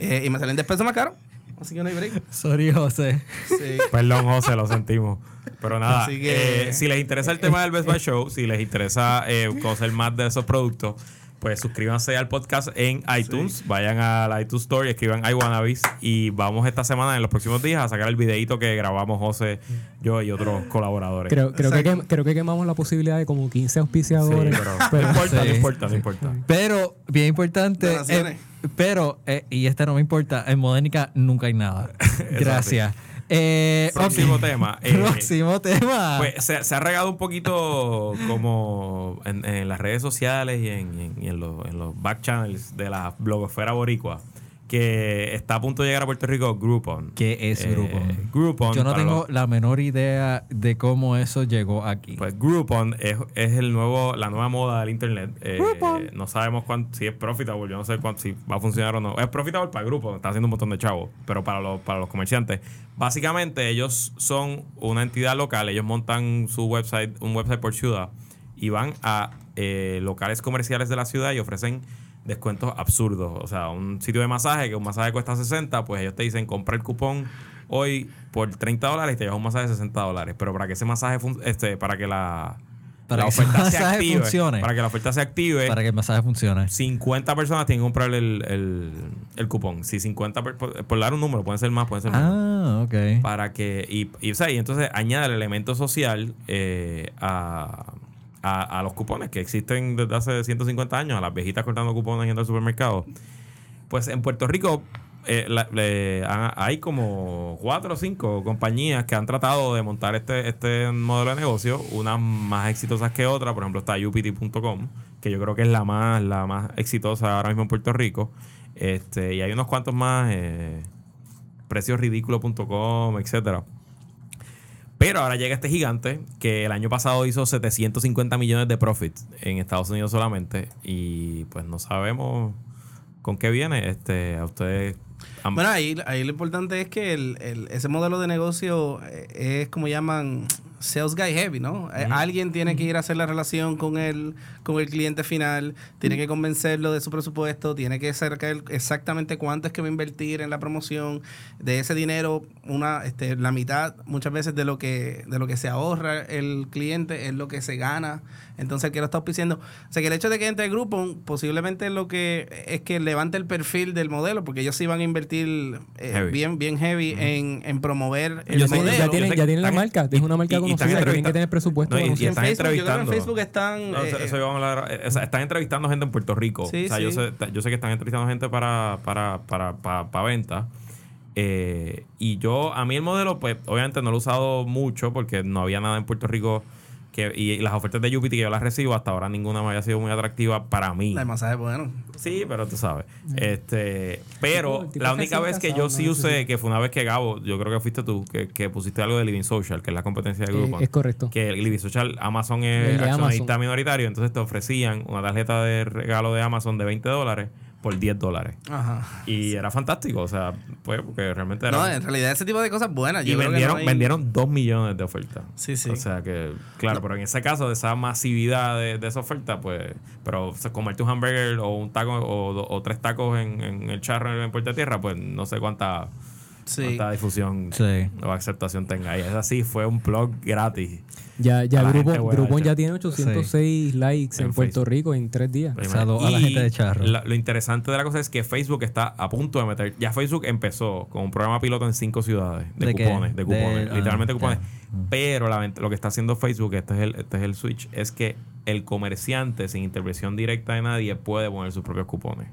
eh, y me salió en 10 pesos más caro. Así que no hay break. Sorry, José. Sí. Perdón, José, lo sentimos. Pero nada, Así que- eh, si les interesa el tema del Best Buy Show, si les interesa eh, conocer más de esos productos, pues suscríbanse al podcast en iTunes. Vayan al iTunes Store y escriban iWannabes. Y vamos esta semana, en los próximos días, a sacar el videito que grabamos José, yo y otros colaboradores. Creo, creo, que, Exacto. quem- creo que quemamos la posibilidad de como 15 Sí, auspiciadores. pero, no importa, Sí. no importa, no importa. Pero, bien importante. Pero, eh, y este no me importa, en Modernica nunca hay nada. Gracias. Eh, Próximo tema. eh, Próximo tema. Pues se, se ha regado un poquito como en, en las redes sociales y en, en- y en los, en los back channels de la blogosfera boricua que está a punto de llegar a Puerto Rico Groupon. ¿Qué es Eh, Groupon? Groupon. Yo no tengo los- la menor idea de cómo eso llegó aquí. pues Groupon es, es el nuevo, la nueva moda del internet. Eh, no sabemos cuánto, si es profitable, yo no sé cuánto, si va a funcionar o no. Es profitable para Groupon, está haciendo un montón de chavos, pero para los, para los comerciantes. Básicamente ellos son una entidad local, ellos montan su website, un website por ciudad, y van a eh, locales comerciales de la ciudad y ofrecen descuentos absurdos. O sea, un sitio de masaje, que un masaje cuesta 60, pues ellos te dicen compra el cupón hoy por 30 dólares y te llevas un masaje de 60 dólares. Pero para que ese masaje, este, para que la, Para la que oferta se active, funcione. para que la oferta se active, para que el masaje funcione. 50 personas tienen que comprar el, el, el cupón. Si 50, per- por, por dar un número, pueden ser más, pueden ser menos Ah, ok. para que y, y, o sea, y entonces añade el elemento social eh, a, a, los cupones que existen desde hace 150 años, a las viejitas cortando cupones yendo al supermercado. Pues en Puerto Rico eh, hay como cuatro o cinco compañías que han tratado de montar este, este modelo de negocio, unas más exitosas que otras, por ejemplo está upt.com, que yo creo que es la más, la más exitosa ahora mismo en Puerto Rico. Este, y hay unos cuantos más, eh, preciosridículos.com, etcétera. Pero ahora llega este gigante que el año pasado hizo 750 millones de profits en Estados Unidos solamente y pues no sabemos con qué viene. Este, a ustedes Bueno, ahí, ahí lo importante es que el, el- ese modelo de negocio eh, es como llaman sales guy heavy, ¿no? Eh, Alguien tiene que ir a hacer la relación con el, con el cliente final, tiene que convencerlo de su presupuesto, tiene que saber exactamente cuánto es que va a invertir en la promoción de ese dinero, una, este, la mitad muchas veces de lo que, de lo que se ahorra el cliente es lo que se gana. Entonces el que lo está auspiciando. O sea que el hecho de que entre el grupo posiblemente lo que es que levante el perfil del modelo, porque ellos sí van a invertir eh, Heavy. bien, bien heavy en, en promover el Yo Ya sé- modelo. tienen, ya yo tienen, sé ya que tienen la marca, es una marca y- conocida, tienen que tener presupuesto. No, y- y en están Facebook, yo creo que en entrevistando. Facebook están... No, eso- eh, eso íbamos a hablar, eh, o sea, están entrevistando gente en Puerto Rico. Sí, o sea, yo, sí. sé, yo sé que están entrevistando gente para, para, para, para, para venta. Eh, y yo, a mí el modelo, pues, obviamente no lo he usado mucho porque no había nada en Puerto Rico. Que, y las ofertas de Jupiter que yo las recibo, hasta ahora ninguna me había sido muy atractiva para mí. la masaje bueno. Sí, pero tú sabes. Este, pero tipo la única vez que yo no sí usé, que fue una vez que Gabo, yo creo que fuiste tú, que, que pusiste algo de Living Social, que es la competencia de Eh, Groupon. es correcto. Que el Living Social, Amazon es accionista Amazon. minoritario, entonces te ofrecían una tarjeta de regalo de Amazon de 20 dólares por 10 dólares. Ajá. Y era fantástico, o sea, pues porque realmente era... No, en realidad ese tipo de cosas buenas. y que vendieron, no hay- vendieron 2 millones de ofertas. Sí, sí. O sea que, claro, pero en ese caso, de esa masividad de, de esa oferta, pues, pero o sea, comerte un hamburger o un taco o, o tres tacos en, en el charro en Puerta Tierra, pues no sé cuánta, Sí. cuánta difusión Sí. o aceptación tenga. Y es así, fue un blog gratis. Ya, ya Groupon hecha. ya tiene 806 likes en, En Puerto. Rico en tres días. A la gente de Charro. la- lo interesante de la cosa es que Facebook está a punto de meter. Ya Facebook empezó con un programa piloto en cinco ciudades de, ¿De qué? cupones, de cupones, De- ah, literalmente cupones. ya. Pero la lo que está haciendo Facebook, este es, el, este es el switch, es que el comerciante sin intervención directa de nadie puede poner sus propios cupones.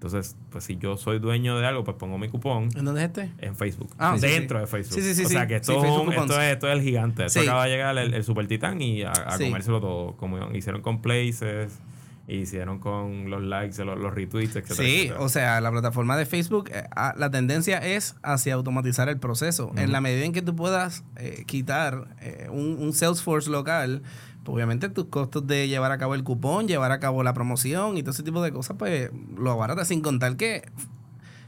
Entonces, pues si yo soy dueño de algo, pues pongo mi cupón ¿En dónde es este? en Facebook. Ah, sí, dentro sí. de Facebook. Sí, sí, sí, o sea que esto, es un- esto, es, esto es el gigante. Esto acaba de llegar el, el Super Titán y a, comérselo todo. Como hicieron con Places, hicieron con los likes, los, los retweets, etc. Sí, o sea, la plataforma de Facebook, eh, ah, la tendencia es hacia automatizar el proceso. En la medida en que tú puedas eh, quitar eh, un, un Salesforce local, pues obviamente tus costos de llevar a cabo el cupón, llevar a cabo la promoción y todo ese tipo de cosas, pues lo abarata. Sin contar que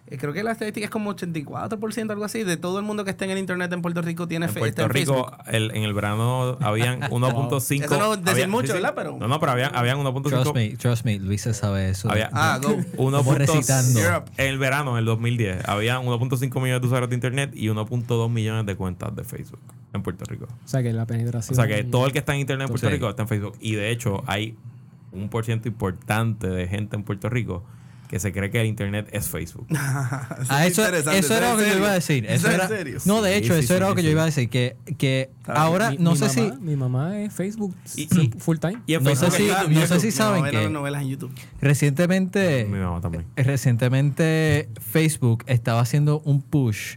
eh, creo que la estadística es como 84%, algo así, de todo el mundo que está en el Internet en Puerto Rico tiene En fe- Puerto en Rico, Facebook. el- en el verano habían 1.5. Eso no decir había- mucho, sí. ¿verdad? Pero- No, no, pero habían, habían 1.5. Trust me, trust me, Luis se sabe eso. Había Ah, go. 1. Como recitando. Europe. En el verano, en el 2010, había 1.5 millones de usuarios de Internet y 1.2 millones de cuentas de Facebook en Puerto Rico. O sea que la penetración. O sea que todo el que está en Internet en Puerto Sí. Rico está en Facebook. Y de hecho, hay un por ciento importante de gente en Puerto Rico que se cree que el Internet es Facebook. Ah, eso, interesante, eso era lo que yo iba a decir. Eso ¿Eso es era, en serio? no, de hecho, sí, eso sí, era lo sí, que yo iba a decir. Que, que ahora, Mi- no mi sé mamá- si. Mi mamá es Facebook Y- full, y- full time. Y No sé si- no sé si saben que- las novelas en YouTube. Recientemente, Mi mamá también. recientemente Facebook estaba haciendo un push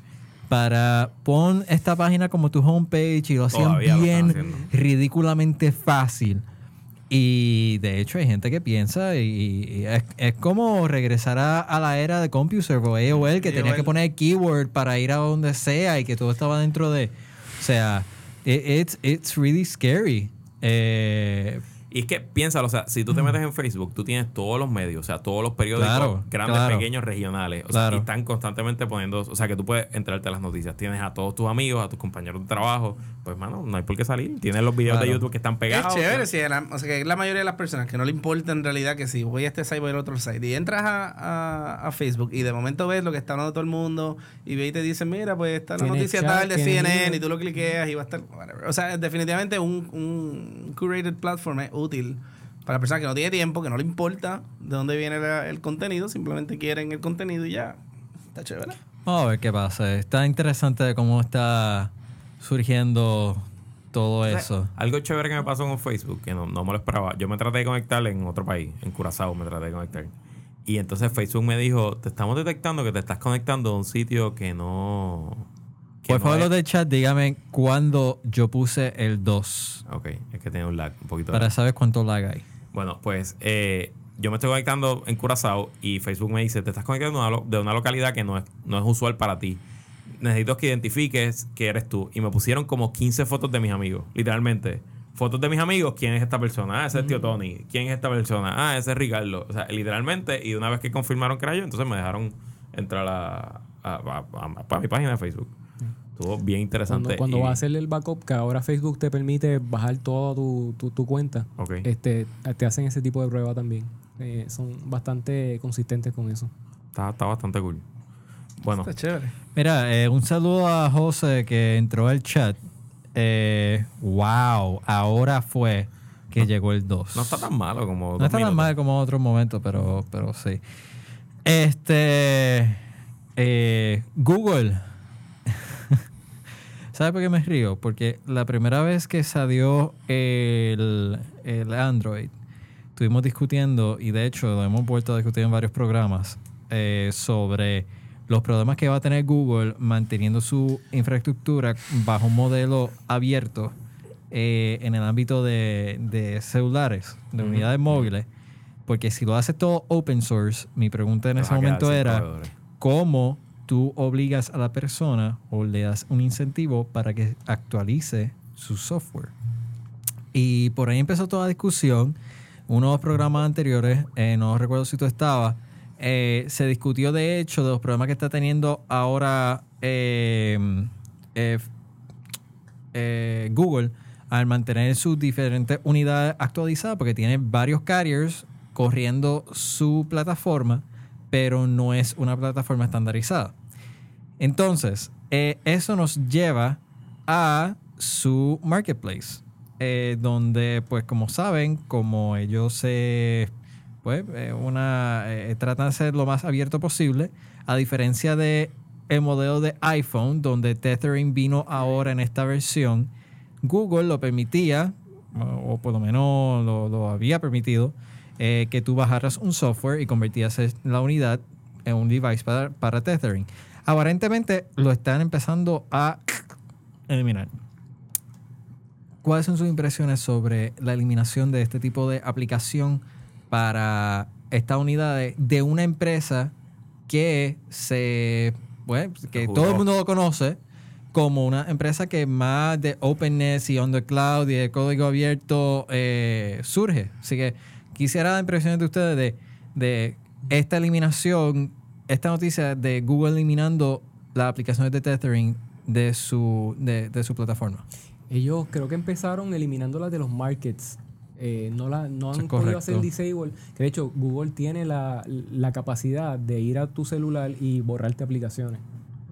para pon esta página como tu homepage y lo hacían Todavía bien ridículamente fácil. Y de hecho hay gente que piensa y, y es, es como regresar a, a la era de CompuServe o AOL que tenía que poner keyword para ir a donde sea y que todo estaba dentro de... O sea, it- it's, it's really scary. Eh, Y es que piénsalo, o sea, si tú te metes en Facebook, tú tienes todos los medios, o sea, todos los periódicos Claro, grandes, claro. pequeños, regionales. O Claro. sea, y están constantemente poniendo, o sea, que tú puedes enterarte a las noticias. Tienes a todos tus amigos, a tus compañeros de trabajo. Pues, mano, no hay por qué salir. Tienes los videos de. YouTube que están Es pegados. chévere, si la- o sea, que la mayoría de las personas que no le importa en realidad que si voy a este site voy al otro site y entras a, a- a Facebook y de momento ves lo que está hablando todo el mundo y ve y te dicen, mira, pues está la noticia chat, tal de CNN y tú lo cliqueas y va a estar... whatever. O sea, definitivamente un, un curated platform es útil para personas que no tiene tiempo, que no le importa de dónde viene la- el contenido, simplemente quieren el contenido y ya. Está chévere. Vamos a ver qué pasa. Está interesante cómo está surgiendo todo eso. Algo chévere que me pasó con Facebook, que no, no me lo esperaba. Yo me traté de conectar en otro país, en Curazao me traté de conectar. Y entonces Facebook me dijo, te estamos detectando que te estás conectando a un sitio que no... que Por no favor, es- los del chat, dígame cuándo yo puse el 2 Ok, es que tiene un lag, un poquito de para lag. saber cuánto lag hay. Bueno, pues eh, yo me estoy conectando en Curazao y Facebook me dice, te estás conectando de una, lo- de una localidad que no es, no es usual para ti. Necesito que identifiques que eres tú. Y me pusieron como 15 fotos de mis amigos, literalmente. Fotos de mis amigos, ¿quién es esta persona? Ah, ese es tío Tony. ¿Quién es esta persona? Ah, ese es Ricardo. O sea, literalmente, y una vez que confirmaron que era yo, entonces me dejaron entrar a, a, a- a- a mi página de Facebook. Estuvo bien interesante. Cuando, cuando y- vas a hacer el backup, que ahora Facebook te permite bajar toda tu, tu, tu cuenta, Ok. este, te hacen ese tipo de prueba también. Eh, son bastante consistentes con eso. Está, está bastante cool. Bueno, Está chévere. Mira, eh, un saludo a José que entró al chat. Eh, wow, ahora fue que llegó el 2. no está tan malo como... No está tan minutos. mal como otros momentos, pero, pero sí. Este. eh, Google. ¿Sabe por qué me río? Porque la primera vez que salió el, el Android, estuvimos discutiendo, y de hecho lo hemos vuelto a discutir en varios programas, eh, sobre los problemas que va a tener Google manteniendo su infraestructura bajo un modelo abierto eh, en el ámbito de, de celulares, de unidades móviles. Porque si lo haces todo open source, mi pregunta en ese vas a quedar momento era. ¿cómo tú obligas a la persona o le das un incentivo para que actualice su software? Y por ahí empezó toda la discusión. Uno de los programas anteriores, eh, no recuerdo si tú estabas, eh, se discutió de hecho de los problemas que está teniendo ahora eh, Google al mantener sus diferentes unidades actualizadas porque tiene varios carriers corriendo su plataforma, pero no es una plataforma estandarizada. Entonces, eh, eso nos lleva a su marketplace, eh, donde, pues, como saben, como ellos se, pues, eh, una, tratan de ser lo más abierto posible, a diferencia de el modelo de iPhone, donde Tethering vino ahora en esta versión, Google lo permitía, o por lo menos lo había permitido, eh, que tú bajaras un software y convertías la unidad en un device para, para tethering. Aparentemente lo están empezando a eliminar. ¿Cuáles son sus impresiones sobre la eliminación de este tipo de aplicación para estas unidades de una empresa que se pues, que todo el mundo lo conoce como una empresa que más de openness y on the cloud y de código abierto eh, surge. Así que quisiera dar impresiones de ustedes de, de esta eliminación, esta noticia de Google eliminando las aplicaciones de tethering de su, de, de su plataforma. Ellos creo que empezaron eliminándolas de los markets. Eh, no, la, no han podido hacer disable. Que de hecho, Google tiene la, la capacidad de ir a tu celular y borrarte aplicaciones.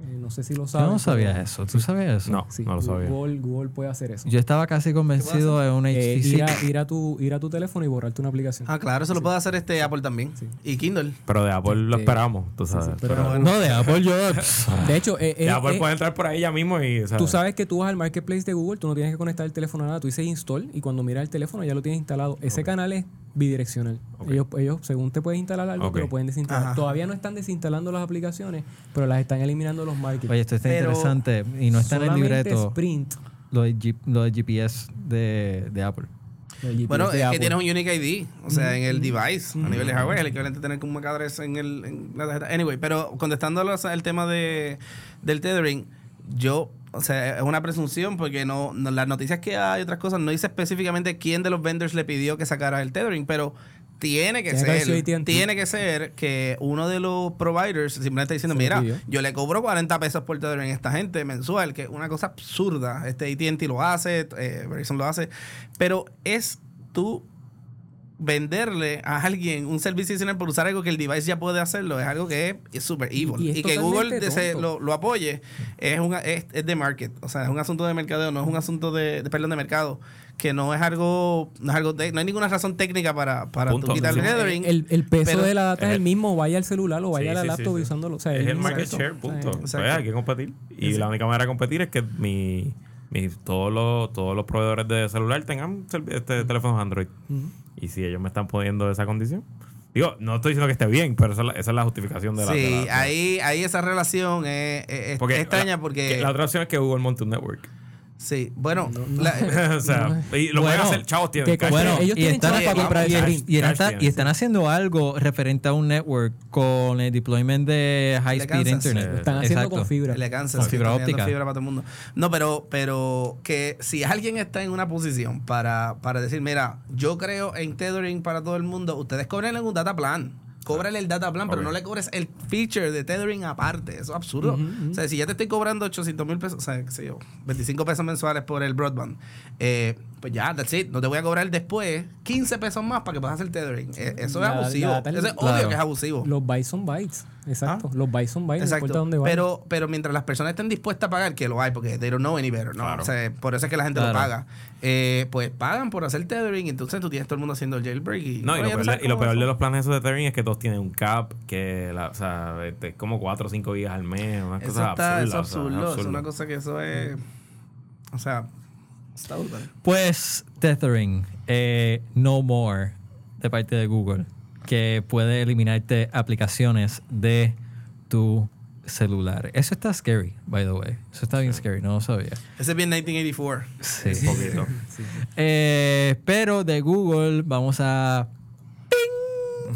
Eh, no sé si lo Yo sabes. no sabía pero- eso. ¿Tú sabías eso? No, Sí, no lo sabía. Google, Google puede hacer eso. Yo estaba casi convencido de un Eh, HTC. ir, a, ir, a tu, ir a tu teléfono y borrarte una aplicación. Ah, claro, eso lo puede hacer este Apple también. Sí. Y Kindle. Pero de Apple lo esperamos, tú sabes. pero pero- bueno. No, de Apple yo... De hecho, eh, de eh, Apple eh, puede entrar por ahí ya mismo y. tú sabes que tú vas al marketplace de Google, tú no tienes que conectar el teléfono a nada, tú dices install y cuando miras el teléfono ya lo tienes instalado. Ese canal es bidireccional. Ellos, ellos, según te puedes instalar algo, Ok. te lo pueden desinstalar. Ajá. Todavía no están desinstalando las aplicaciones, pero las están eliminando los markets. Oye, esto está Pero interesante y no está en el libreto Sprint. lo de, G- lo de GPS de, de Apple. Bueno, es que tienes un Unique ID, o sea, en el device, a nivel de hardware, el equivalente a tener como un address en, el, en la tarjeta. Anyway, pero contestando a los- el tema de, del tethering, yo, o sea, es una presunción porque no, no- las noticias que hay, otras cosas, no dice específicamente quién de los vendors le pidió que sacara el tethering, pero tiene que Tiene que ser, AT&T. tiene que ser que uno de los providers simplemente está diciendo, mira, yo le cobro 40 pesos por tethering a esta gente mensual, que es una cosa absurda. Este AT&T lo hace, eh, Verizon lo hace, pero es tú venderle a alguien un servicio adicional por usar algo que el device ya puede hacerlo es algo que es- super evil Y- y, que Google se- lo, lo apoye es, una, es, es de market o sea es un asunto de mercadeo no es un asunto de, de perdón de mercado que no es algo no es algo de- no hay ninguna razón técnica para para tú Punto. quitarle Sí. tethering El, el peso pero- de la data es el el- mismo, vaya al celular o vaya Sí, a la sí, laptop sí, sí. usándolo. O sea, es el market share, O sea, punto. Pues hay que competir. Y la única manera de competir es que mi, mi- todos, los, todos los proveedores de celular tengan este, teléfonos Android. Y si ellos me están poniendo esa condición. Digo, no estoy diciendo que esté bien, pero esa es la, esa es la justificación de la. sí de la- ahí ahí esa relación es, es- porque extraña porque que La otra opción es que Google monte un network. Sí bueno No, no. la- o sea, y lo pueden Bueno, hacer, chavos, tienen que Bueno, ellos y están, para comprar y- Cash están- tienen, y están sí. haciendo algo referente a un network con el deployment de high speed Kansas. internet. Lo Están haciendo Exacto. con fibra. Le cansa. Con sí, fibra óptica. fibra para todo el mundo. No, pero, pero que si alguien está en una posición para, para decir, mira, yo creo en tethering para todo el mundo, ustedes cobren un data plan. Cóbrale el data plan, pero no le cobres el feature de tethering aparte. Eso es absurdo. O sea, si ya te estoy cobrando 800 mil pesos, o sea, qué sé yo, 25 pesos mensuales por el broadband, eh, pues ya, that's it. No te voy a cobrar después 15 pesos más para que puedas hacer tethering. Eh, eso es abusivo. la Eso es Claro. obvio que es abusivo. Los bytes son bytes. Exacto. Ah. Los bytes son bytes. No importa Exacto. dónde vayan. Pero, pero mientras las personas estén dispuestas a pagar, que lo hay, porque they don't know any better, ¿no? Claro. O sea, por eso es que la gente Claro. lo paga. Eh, pues pagan por hacer tethering, y entonces tú tienes todo el mundo haciendo el jailbreak. Y, No, y Oye, lo, ¿tú peor, de, y lo peor de los planes esos de Tethering es que todos tienen un cap, que la, o sea, este, es como 4 o 5 gigas al mes, eso es absurdas. o sea, absurdo. Es absurdo. una cosa que eso es. O sea, está brutal. Pues tethering, eh, no more de parte de Google, que puede eliminarte aplicaciones de tu celular. Eso está scary, by the way. Eso está bien scary, no lo sabía. Ese es bien 1984. Sí. Un poquito. Eh, pero de Google vamos a... ¡Ping!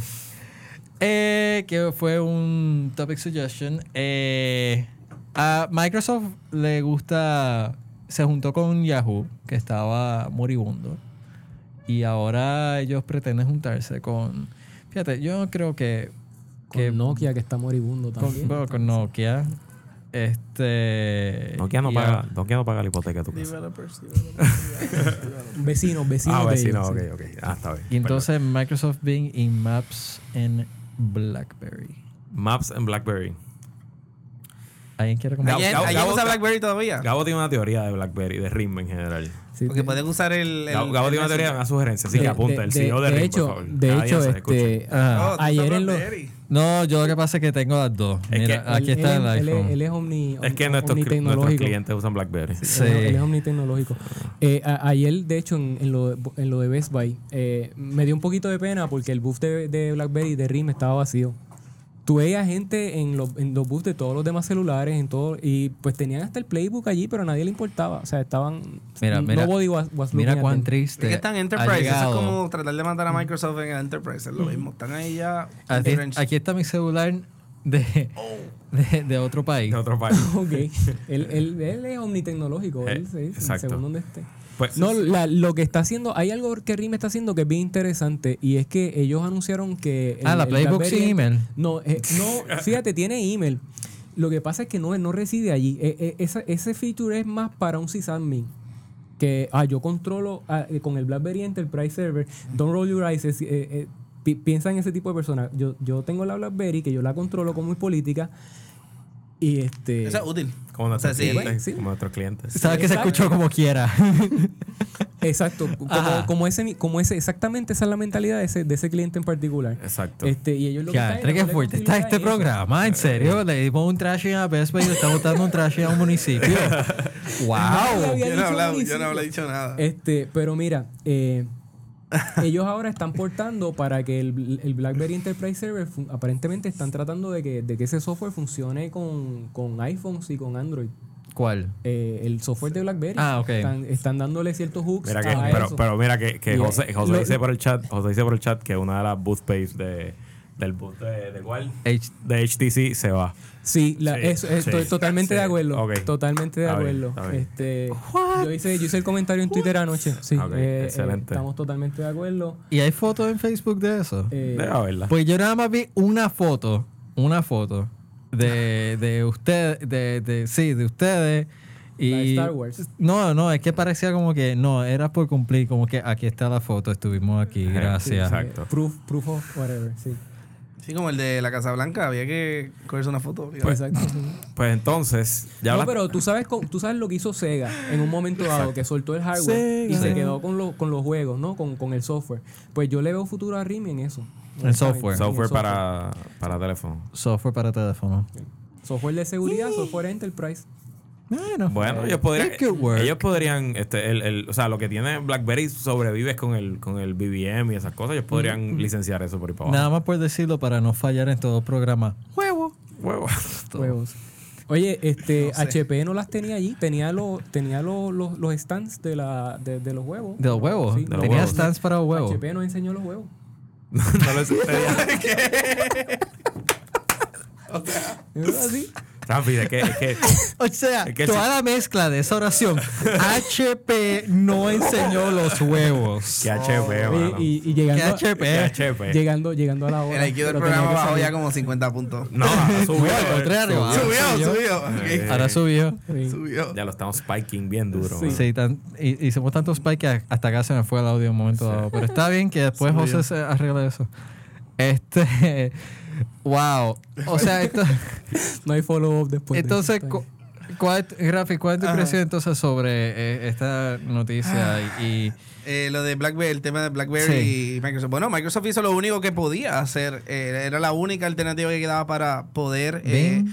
Eh, que fue un topic suggestion. Eh, a Microsoft le gusta... Se juntó con Yahoo, que estaba moribundo. Y ahora ellos pretenden juntarse con... Fíjate, yo creo que Con que- Nokia, que está moribundo con, también. bueno, con Nokia. Este. Nokia no, paga, a- Nokia no paga la hipoteca de tu casa. Developers, developers. Vecinos, vecinos. Ah, de vecino, ellos, ok, ok. Ah, está bien. Y entonces Microsoft Bing y Maps en BlackBerry. Maps en BlackBerry. ¿Alguien quiere Gabo- comentar? ¿Alguien, Gabo- ¿alguien Gabo- usa BlackBerry todavía? Gabo tiene una teoría de BlackBerry, de RIM en general. Sí, Porque sí. pueden usar el. el- Gabo, Gabo el tiene una teoría, una sugerencia. Así De- que apunta, de- el de- CEO de, de RIM, hecho, por favor. de hecho, este, Ah. Oh, ayer en lo- BlackBerry. No, yo lo que pasa es que tengo las dos. Es Mira, que- aquí él- está él, el iPhone. Él es omni, Es que nuestros, nuestros clientes usan BlackBerry. Sí. Él, él es omnitecnológico. Eh, a- ayer, de hecho, en, en lo, de- en lo de Best Buy, eh, me dio un poquito de pena porque el booth de, de BlackBerry de RIM estaba vacío. Tú veías gente en los, en los booths de todos los demás celulares, en todo, y pues tenían hasta el playbook allí, pero a nadie le importaba. O sea, estaban. Mira, mira, nobody was, was mira cuán triste. Es que están Enterprise. Eso es como tratar de matar a Microsoft en el Enterprise. Es lo mismo. Están ahí ya. Aquí, está mi celular de, de, de otro país. De otro país. Ok. él, él, él es omnitecnológico. Eh, él, sí, exacto. según donde esté. Pues, No, la- lo que está haciendo, hay algo que RIM está haciendo que es bien interesante y es que ellos anunciaron que... Ah, la Playbook sin email. No, eh, no, fíjate, tiene email. Lo que pasa es que no, no reside allí. Eh, eh, esa- ese feature es más para un sysadmin. Que ah, yo controlo ah, eh, con el BlackBerry Enterprise Server. Don't roll your eyes. es, eh, eh, pi- piensa en ese tipo de personas. Yo, yo tengo la BlackBerry que yo la controlo con mi política. Y este. Eso es útil. como nuestros O sea, clientes. Sí. Como nuestros clientes. Sabes que se escuchó como quiera. Exacto, como, como ese, como ese, exactamente esa es la mentalidad de ese, de ese cliente en particular. Exacto. Este, y ellos lo que dándole fuerte está este eso. programa, en serio. Le dimos un trashing a Best Buy y le estamos dando un trashing a un municipio. ¡Wow! había Yo no, he dicho hablado, yo no hablé dicho nada. Este, pero mira, eh, ellos ahora están portando para que el, el BlackBerry Enterprise Server aparentemente están tratando de que, de que ese software funcione con, con iPhones y con Android. ¿Cuál? Eh, el software de BlackBerry. Ah, ok. Están, están dándole ciertos hooks Mira que, a pero, eso. pero mira que, que José, eh, José lo- dice por el chat, José dice por el chat que una de las booth page de, del booth de, de De HTC se va. Sí, la- Sí, eso- estoy sí, totalmente de acuerdo. Totalmente de acuerdo. Este, yo, hice, yo hice el comentario en Twitter anoche. Sí, eh, eh, excelente. estamos totalmente de acuerdo. ¿Y hay fotos en Facebook de eso? Eh, Debe haberla. Pues yo nada más vi una foto, una foto de, de ustedes, de, de, sí, de ustedes. Y, La de Star Wars. No, no, es que parecía como que, no, era por cumplir, como que aquí está la foto, estuvimos aquí, Sí, gracias. exacto. eh, proof, proof of whatever, sí. Sí, como el de la Casa Blanca, había que cogerse una foto. Exacto. sí. Pues entonces, ya no, pero tú sabes, tú sabes lo que hizo Sega en un momento dado, que soltó el hardware y se quedó con, lo- con los juegos, ¿no? Con, con el software. Pues yo le veo futuro a Rimi en eso. El software. El software para, para teléfono. Software para teléfono. Software de seguridad, software enterprise. Bueno, Bueno, ellos podrían, ellos podrían, este, el, el, o sea, lo que tiene BlackBerry sobrevive con el, con el BBM y esas cosas. Ellos podrían licenciar eso por ahí para nada más por decirlo para no fallar en todo programa. Huevo. Huevo. Huevos. Oye, este HP no las tenía allí, tenía los tenía los, los, los stands de la de, de los huevos. De los huevos. Sí, De los Tenía huevos. stands para los huevos. HP nos enseñó los huevos. no lo sé. ¿Es así? Ramfi, es que, es que O sea, Es que toda la mezcla de esa oración. HP no enseñó los huevos. que HP, mano. Y, y, y llegando, ¿Qué HP? HP. llegando llegando a la hora. El IQ del programa bajó ya como 50 puntos. No, al contrario, subió. Subió, subió. Ahora subió. Sí. Subió. Ya lo estamos spiking bien duro. Sí. Sí, tan- hi- hicimos tantos spikes que hasta acá se me fue el audio en un momento dado. Pero está bien que después Subió. José se arregla eso. Este. Wow. O sea, esto, No hay follow-up después. de entonces, cu- ¿cuál, Rafi, ¿cuál es tu impresión entonces sobre eh, esta noticia? Y, y- Eh, lo de BlackBerry, el tema de BlackBerry y Microsoft. Bueno, Microsoft hizo lo único que podía hacer. eh, era la única alternativa que quedaba para poder. eh.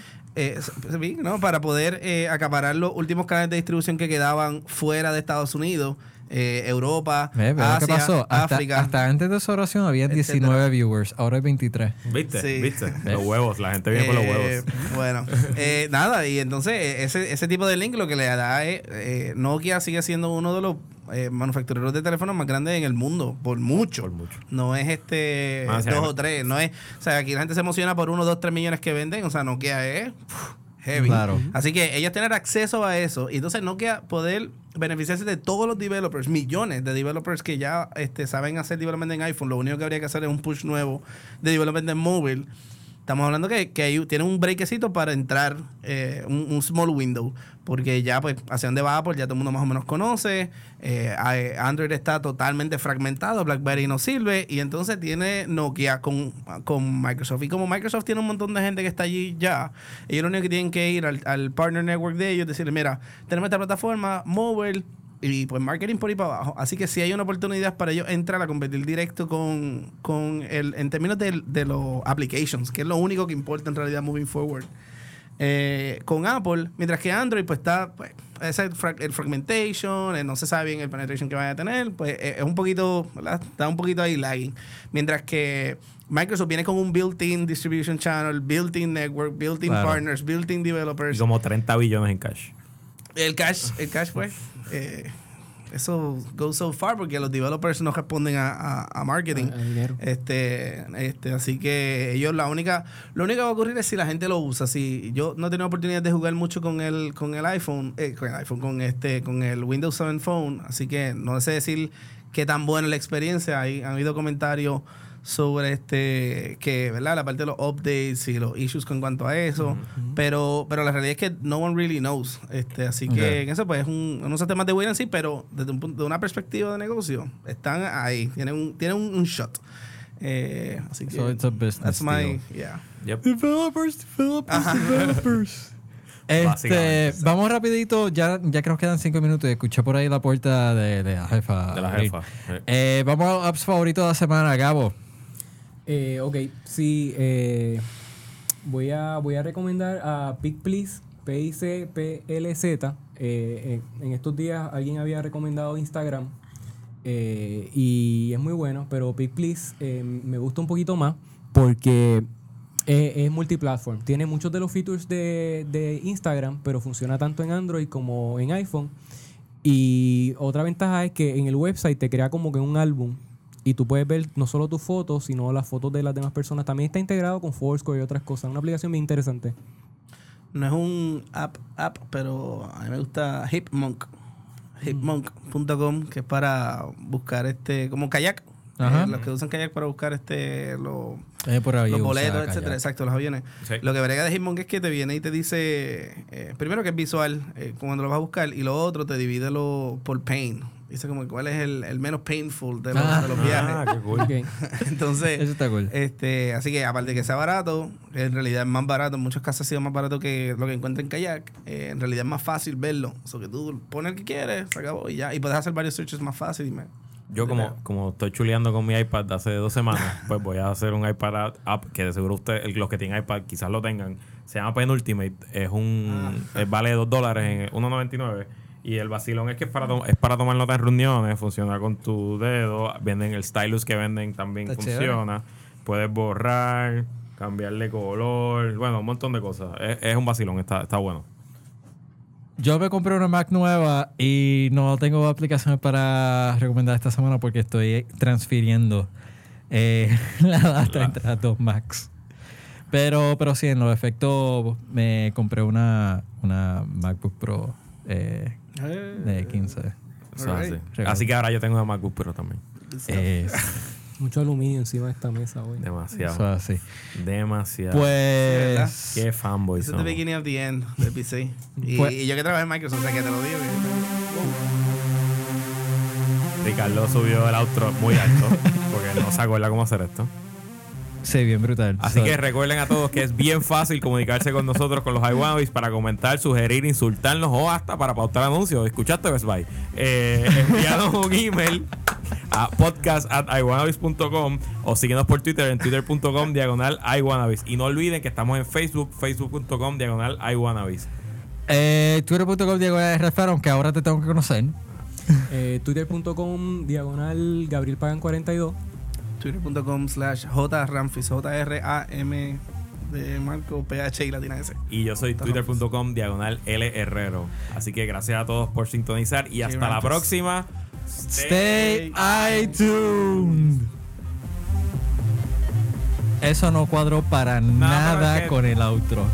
Para poder eh, acaparar los últimos canales de distribución que quedaban fuera de Estados Unidos, eh, Europa, Asia, que pasó? Hasta, África. hasta antes de esa oración había 19 viewers, ahora hay 23. ¿Viste? Sí. ¿Viste? Los huevos. La gente viene por los Eh, huevos. Bueno, eh, nada, y entonces eh, ese, ese tipo de link lo que le da es, eh, Nokia sigue siendo uno de los eh, manufactureros de teléfonos más grandes en el mundo, por mucho. Por mucho. No es este Ah, dos o tres, no es, o sea, aquí la gente se emociona por uno, dos, tres millones que venden, o sea, Nokia es uf, heavy. Claro. Así que ellos tener acceso a eso y entonces Nokia poder beneficiarse de todos los developers, millones de developers que ya este, saben hacer development en iPhone, lo único que habría que hacer es un push nuevo de development en móvil. Estamos hablando que, que tiene un breakcito para entrar, eh, un, small window, porque ya pues hacia dónde va Apple ya todo el mundo más o menos conoce, eh, Android está totalmente fragmentado, BlackBerry no sirve, y entonces tiene Nokia con, con Microsoft. Y como Microsoft tiene un montón de gente que está allí ya, ellos lo único que tienen que ir al, al partner network de ellos, decirle, mira, tenemos esta plataforma, mobile, y pues marketing por ahí para abajo. Así que si hay una oportunidad para ellos entrar a competir directo con, con el, en términos de, de los applications, que es lo único que importa en realidad moving forward. Eh, con Apple, mientras que Android pues está pues, ese el fragmentation, eh, no se sabe bien el penetration que vaya a tener, pues eh, es un poquito, ¿verdad? está un poquito ahí lagging. Mientras que Microsoft viene con un built-in distribution channel, built-in network, built-in Claro. partners, built-in Y developers. como 30 billones en cash. El cash, el cash pues, eh, eso goes so far porque los developers no responden a, a- a marketing. A-. Este, este, así que ellos la única, lo único que va a ocurrir es si la gente lo usa. Si yo no he tenido oportunidad de jugar mucho con el, con el iPhone, eh, con el iPhone, con este, con el Windows 7 Phone, así que no sé decir qué tan buena es la experiencia. Hay, han habido comentarios sobre este que, ¿verdad? La parte de los updates y los issues con cuanto a eso. Pero, pero la realidad es que no one really knows. Este, así que en eso pues es un, unos temas de wait and see, pero desde un punto, de una perspectiva de negocio, están ahí, tienen un, tienen un, un shot. Eh, así que So it's a business that's my deal. yeah. Yep. Developers, developers, developers. Este, vamos rapidito, ya, ya que nos quedan cinco minutos y escuché por ahí la puerta de, de la jefa. De la jefa. Eh. Eh, vamos a los apps favoritos de la semana, Gabo. Eh, ok, sí, eh, voy, a, voy a recomendar a Pick Please, P-I-C-P-L-Z. Eh, en, en estos días alguien había recomendado Instagram eh, y es muy bueno, pero Pick eh, me gusta un poquito más porque es, es multiplatform. Tiene muchos de los features de, de Instagram, pero funciona tanto en Android como en iPhone. Y otra ventaja es que en el website te crea como que un álbum y tú puedes ver no solo tus fotos, sino las fotos de las demás personas. También está integrado con Foursquare y otras cosas. Una aplicación bien interesante. No es un app, app, pero a mí me gusta Hipmonk. Hipmonk.com, que es para buscar este, como kayak. Ajá. Eh, los que usan kayak para buscar este, los, Eh, por los boletos, kayak. etcétera. Exacto, los aviones. Sí. Lo que brega de Hitmonk es que te viene y te dice, eh, primero que es visual, eh, cuando lo vas a buscar, y lo otro te divide lo por pain. Dice como cuál es el, el menos painful de los, Ah. de los viajes. Ah, qué cool. Entonces, Eso está cool. este, así que aparte de que sea barato, en realidad es más barato, en muchos casos ha sido más barato que lo que encuentra en kayak. Eh, en realidad es más fácil verlo. O sea, que tú pones el que quieres, se acabó y ya. Y puedes hacer varios searches más fácil. y me- Yo como, como estoy chuleando con mi iPad de hace dos semanas, pues voy a hacer un iPad app que de seguro usted, los que tienen iPad quizás lo tengan. Se llama Penultimate. Es un eh, vale 2 dólares en 1.99. Y el vacilón es que es para, es para tomar notas en reuniones, funciona con tu dedo. Venden el stylus que venden también Está funciona. Puedes borrar, cambiarle color, bueno, un montón de cosas. Es, es un vacilón, está, está bueno. Yo me compré una Mac nueva y no tengo aplicaciones para recomendar esta semana porque estoy transfiriendo eh, la data entre las dos Macs. Pero, pero sí, en los efectos me compré una, una MacBook Pro eh, de 15. Eso es Alright. así. Así que ahora yo tengo una MacBook Pro también. Eh, Mucho aluminio encima de esta mesa hoy. Demasiado. eso así. Demasiado. Pues. Qué fanboy Ese es the beginning of the end del PC. Y, Pues- y yo que trabajé en Microsoft, o sea que te lo digo. que- Ricardo subió el outro muy alto porque no se acuerda cómo hacer esto. Sí, bien brutal. Así So, que recuerden a todos que es bien fácil comunicarse con nosotros, con los iWannabes, para comentar, sugerir, insultarnos o hasta para pautar anuncios. ¿Escuchaste, Best Buy? Eh, envíanos un email a podcast at iwannabes.com o síguenos por Twitter en twitter.com diagonal iwannabes. Y no olviden que estamos en Facebook, facebook.com diagonal iwannabes. eh, Twitter.com diagonal Rafael, aunque ahora te tengo que conocer. Eh, Twitter.com diagonal Gabriel Pagan 42. Twitter.com slash jramfis, J-R-A-M de Marco, P-H y latina S. Y yo soy twitter.com diagonal L Herrero. Así que gracias a todos por sintonizar y hasta la próxima. Stay iTunes. Eso no cuadró para nada es que- con el outro.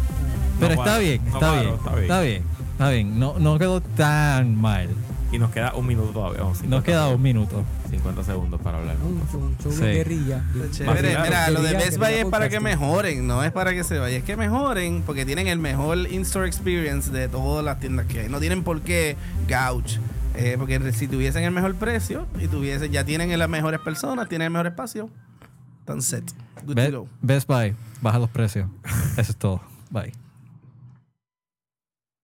Pero está bien, no está, bien, está bien. está bien, está bien. No, no quedó tan mal. Y nos queda un minuto todavía. vamos, 50 Nos queda un minuto. 50 segundos para hablar. Un show, un show Sí. de guerrilla. Chévere. Vacilar. Mira, lo de Guerrilla, Best Buy guerrilla es para que mejoren, no es para que se vaya. Es que mejoren porque tienen el mejor in-store experience de todas las tiendas que hay. No tienen por qué gouge. Eh, porque si tuviesen el mejor precio y tuviesen, ya tienen las mejores personas, tienen el mejor espacio, están set. Good Be- to go. Best Buy, baja los precios. Eso es todo. Bye.